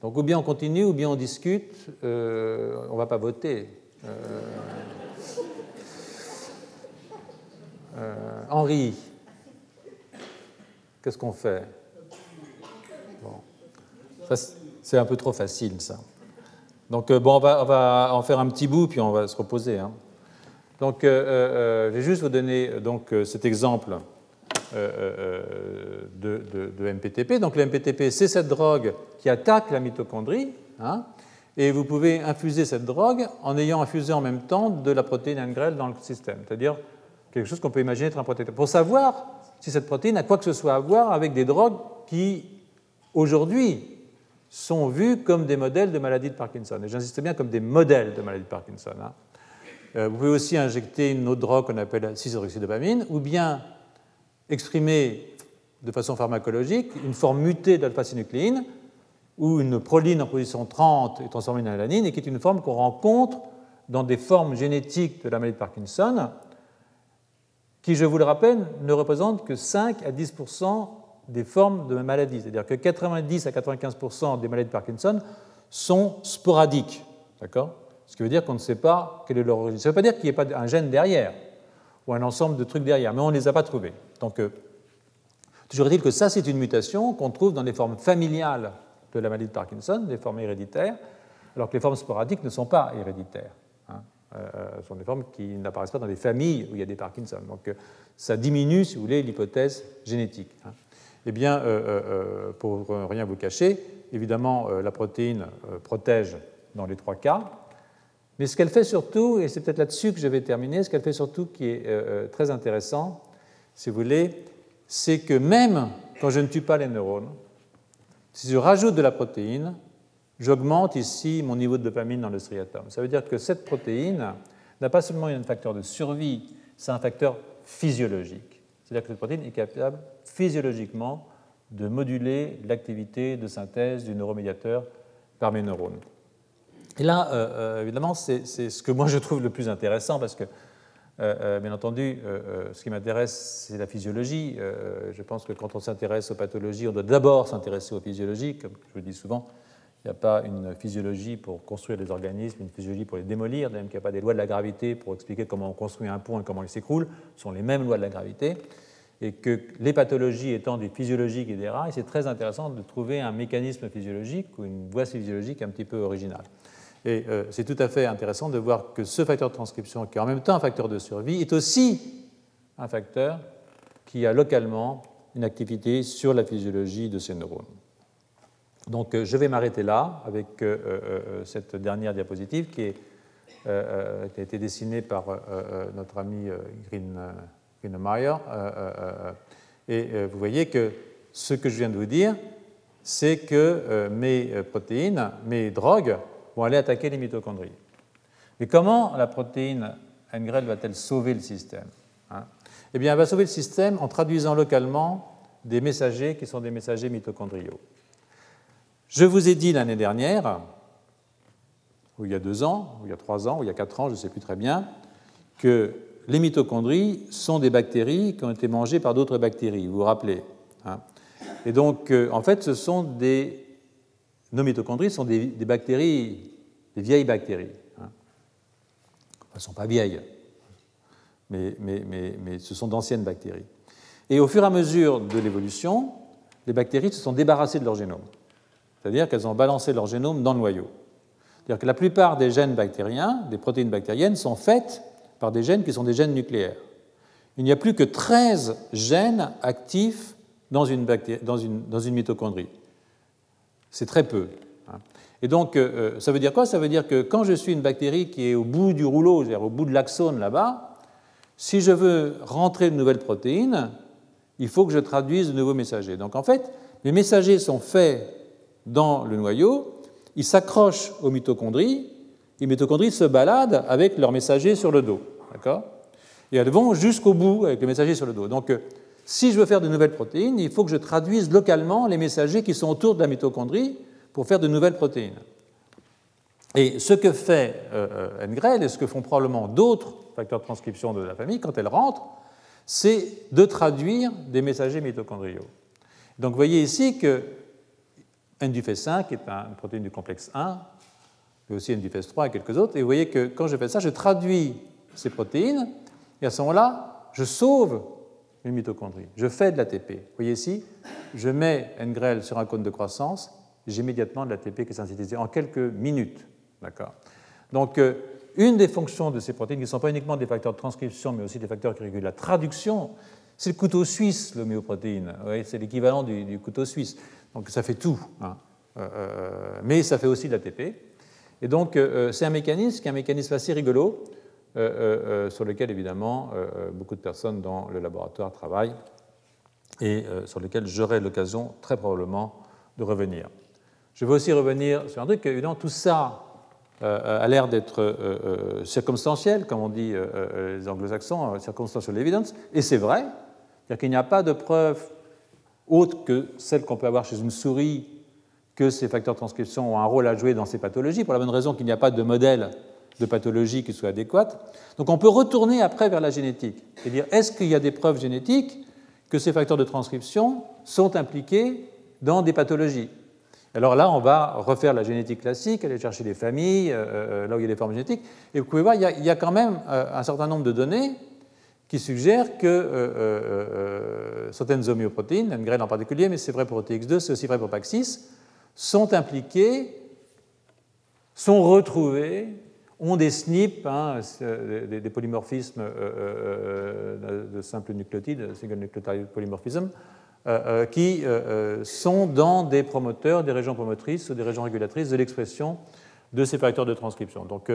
donc, ou bien on continue, ou bien on discute. on ne va pas voter. Euh, euh, Henri, qu'est-ce qu'on fait? C'est un peu trop facile, ça. Donc, euh, bon, on va, en faire un petit bout, puis on va se reposer. Hein. Donc, je vais juste vous donner donc, cet exemple de, de, MPTP. Donc, le MPTP, c'est cette drogue qui attaque la mitochondrie. Hein, et vous pouvez infuser cette drogue en ayant infusé en même temps de la protéine NGREL dans le système, c'est-à-dire quelque chose qu'on peut imaginer être un protecteur. Pour savoir si cette protéine a quoi que ce soit à voir avec des drogues qui, aujourd'hui, sont vues comme des modèles de maladie de Parkinson. Et j'insiste bien comme des modèles de maladie de Parkinson. Hein. Euh, vous pouvez aussi injecter une autre drogue qu'on appelle 6-hydroxydopamine, ou bien exprimer de façon pharmacologique une forme mutée d'alpha-synucléine où une proline en position 30 est transformée en alanine et qui est une forme qu'on rencontre dans des formes génétiques de la maladie de Parkinson, qui, je vous le rappelle, ne représentent que 5 à 10 des formes de la maladie. C'est-à-dire que 90 à 95 des maladies de Parkinson sont sporadiques. D'accord? Ce qui veut dire qu'on ne sait pas quelle est leur origine. Ça ne veut pas dire qu'il n'y ait pas un gène derrière ou un ensemble de trucs derrière, mais on ne les a pas trouvés. Donc, euh, toujours est-il que ça, c'est une mutation qu'on trouve dans les formes familiales de la maladie de Parkinson, des formes héréditaires, alors que les formes sporadiques ne sont pas héréditaires. Hein. Euh, euh, ce sont des formes qui n'apparaissent pas dans des familles où il y a des Parkinson. Donc euh, ça diminue, si vous voulez, l'hypothèse génétique. Hein. Eh bien, pour rien vous cacher, évidemment, la protéine protège dans les trois cas. Mais ce qu'elle fait surtout, et c'est peut-être là-dessus que je vais terminer, ce qu'elle fait surtout qui est très intéressant, si vous voulez, c'est que même quand je ne tue pas les neurones, si je rajoute de la protéine, j'augmente ici mon niveau de dopamine dans le striatum. Ça veut dire que cette protéine n'a pas seulement un facteur de survie, c'est un facteur physiologique. C'est-à-dire que cette protéine est capable physiologiquement de moduler l'activité de synthèse du neuromédiateur par mes neurones. Et là, euh, euh, évidemment, c'est ce que moi je trouve le plus intéressant parce que bien entendu, euh, ce qui m'intéresse, c'est la physiologie. je pense que quand on s'intéresse aux pathologies, on doit d'abord s'intéresser aux physiologies. Comme je le dis souvent, il n'y a pas une physiologie pour construire des organismes, une physiologie pour les démolir, même qu'il n'y a pas des lois de la gravité pour expliquer comment on construit un pont et comment il s'écroule. Ce sont les mêmes lois de la gravité. Et que les pathologies étant des physiologiques et des rails, c'est très intéressant de trouver un mécanisme physiologique ou une voie physiologique un petit peu originale. Et euh, c'est tout à fait intéressant de voir que ce facteur de transcription, qui est en même temps un facteur de survie, est aussi un facteur qui a localement une activité sur la physiologie de ces neurones. Donc je vais m'arrêter là avec cette dernière diapositive qui, a été dessinée par notre ami Green, Greenmeyer. et vous voyez que ce que je viens de vous dire, c'est que mes protéines, mes drogues, vont aller attaquer les mitochondries. Mais comment la protéine NGREL va-t-elle sauver le système hein? Eh bien, elle va sauver le système en traduisant localement des messagers qui sont des messagers mitochondriaux. Je vous ai dit l'année dernière, ou il y a deux ans, ou il y a trois ans, ou il y a quatre ans, je ne sais plus très bien, que les mitochondries sont des bactéries qui ont été mangées par d'autres bactéries, vous vous rappelez hein? Et donc, euh, en fait, ce sont des. Nos mitochondries sont des, bactéries, des vieilles bactéries. Hein Elles ne sont pas vieilles, mais, ce sont d'anciennes bactéries. Et au fur et à mesure de l'évolution, les bactéries se sont débarrassées de leur génome. C'est-à-dire qu'elles ont balancé leur génome dans le noyau. C'est-à-dire que la plupart des gènes bactériens, des protéines bactériennes, sont faites par des gènes qui sont des gènes nucléaires. Il n'y a plus que 13 gènes actifs dans une mitochondrie. C'est très peu. Hein. Et donc, euh, euh, ça veut dire quoi? Ça veut dire que quand je suis une bactérie qui est au bout du rouleau, c'est-à-dire au bout de l'axone là-bas, si je veux rentrer de nouvelles protéines, il faut que je traduise de nouveaux messagers. Donc en fait, les messagers sont faits dans le noyau, ils s'accrochent aux mitochondries, les mitochondries se baladent avec leurs messagers sur le dos. D'accord? Et elles vont jusqu'au bout avec les messagers sur le dos. Donc, euh, si je veux faire de nouvelles protéines, il faut que je traduise localement les messagers qui sont autour de la mitochondrie pour faire de nouvelles protéines. Et ce que fait euh, euh et ce que font probablement d'autres facteurs de transcription de la famille quand elles rentrent, c'est de traduire des messagers mitochondriaux. Donc vous voyez ici que N-du-F5 qui est une protéine du complexe 1, mais aussi N-du-F3 et quelques autres. Et vous voyez que quand je fais ça, je traduis ces protéines, et à ce moment-là, je sauve une. Je fais de l'ATP. Vous voyez ici, je mets NGREL sur un cône de croissance, j'ai immédiatement de l'ATP qui est synthétisé en quelques minutes. D'accord Donc, euh, une des fonctions de ces protéines, qui ne sont pas uniquement des facteurs de transcription, mais aussi des facteurs qui régulent la traduction, c'est le couteau suisse, l'homéoprotéine. c'est l'équivalent du, couteau suisse. Donc ça fait tout. Hein. Euh, euh, mais ça fait aussi de l'ATP. Et donc c'est un mécanisme qui est un mécanisme assez rigolo, sur lequel évidemment beaucoup de personnes dans le laboratoire travaillent et sur lequel j'aurai l'occasion très probablement de revenir. Je veux aussi revenir sur un truc, évidemment tout ça a l'air d'être circonstanciel, comme on dit les anglo-saxons, circumstantial evidence, et c'est vrai, c'est-à-dire qu'il n'y a pas de preuve autre que celle qu'on peut avoir chez une souris que ces facteurs de transcription ont un rôle à jouer dans ces pathologies, pour la bonne raison qu'il n'y a pas de modèle de pathologie qui soit adéquate. Donc on peut retourner après vers la génétique et dire est-ce qu'il y a des preuves génétiques que ces facteurs de transcription sont impliqués dans des pathologies? Alors là, on va refaire la génétique classique, aller chercher les familles, euh, euh, là où il y a des formes génétiques. Et vous pouvez voir, il y a, quand même euh, un certain nombre de données qui suggère que euh, euh, euh, certaines homéoprotéines, graine en particulier, mais c'est vrai pour OTX2, c'est aussi vrai pour PAX6, sont impliquées, sont retrouvées, ont des SNP, hein, des, polymorphismes de simples nucléotides, single nucleotide polymorphism, qui sont dans des promoteurs, des régions promotrices ou des régions régulatrices de l'expression de ces facteurs de transcription. Donc,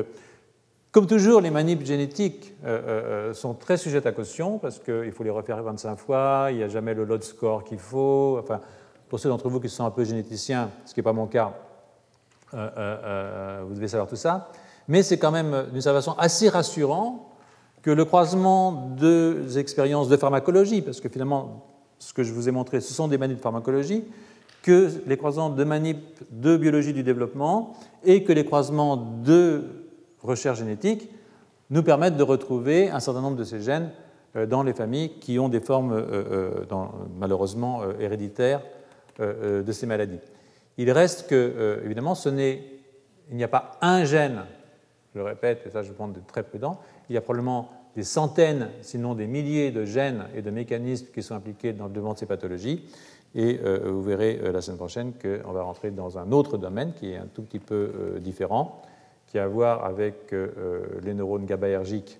comme toujours, les manips génétiques euh, euh, euh, sont très sujettes à caution parce qu'il faut les refaire 25 fois, il n'y a jamais le load score qu'il faut. Enfin, pour ceux d'entre vous qui sont un peu généticiens, ce qui n'est pas mon cas, vous devez savoir tout ça. Mais c'est quand même d'une certaine façon assez rassurant que le croisement de expériences de pharmacologie, parce que finalement, ce que je vous ai montré, ce sont des manips de pharmacologie, que les croisements de manips de biologie du développement et que les croisements de recherche génétique nous permettent de retrouver un certain nombre de ces gènes euh, dans les familles qui ont des formes euh, euh, malheureusement héréditaires de ces maladies. Il reste que, évidemment, ce il n'y a pas un gène, je le répète, et ça je demande d'être très prudent, il y a probablement des centaines, sinon des milliers de gènes et de mécanismes qui sont impliqués dans le développement de ces pathologies. Et euh, vous verrez euh, la semaine prochaine qu'on va rentrer dans un autre domaine qui est un tout petit peu euh, différent, qui a à voir avec les neurones GABAergiques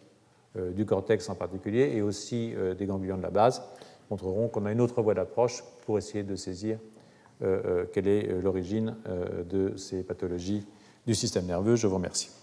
du cortex en particulier et aussi des ganglions de la base, montreront qu'on a une autre voie d'approche pour essayer de saisir quelle est l'origine de ces pathologies du système nerveux. Je vous remercie.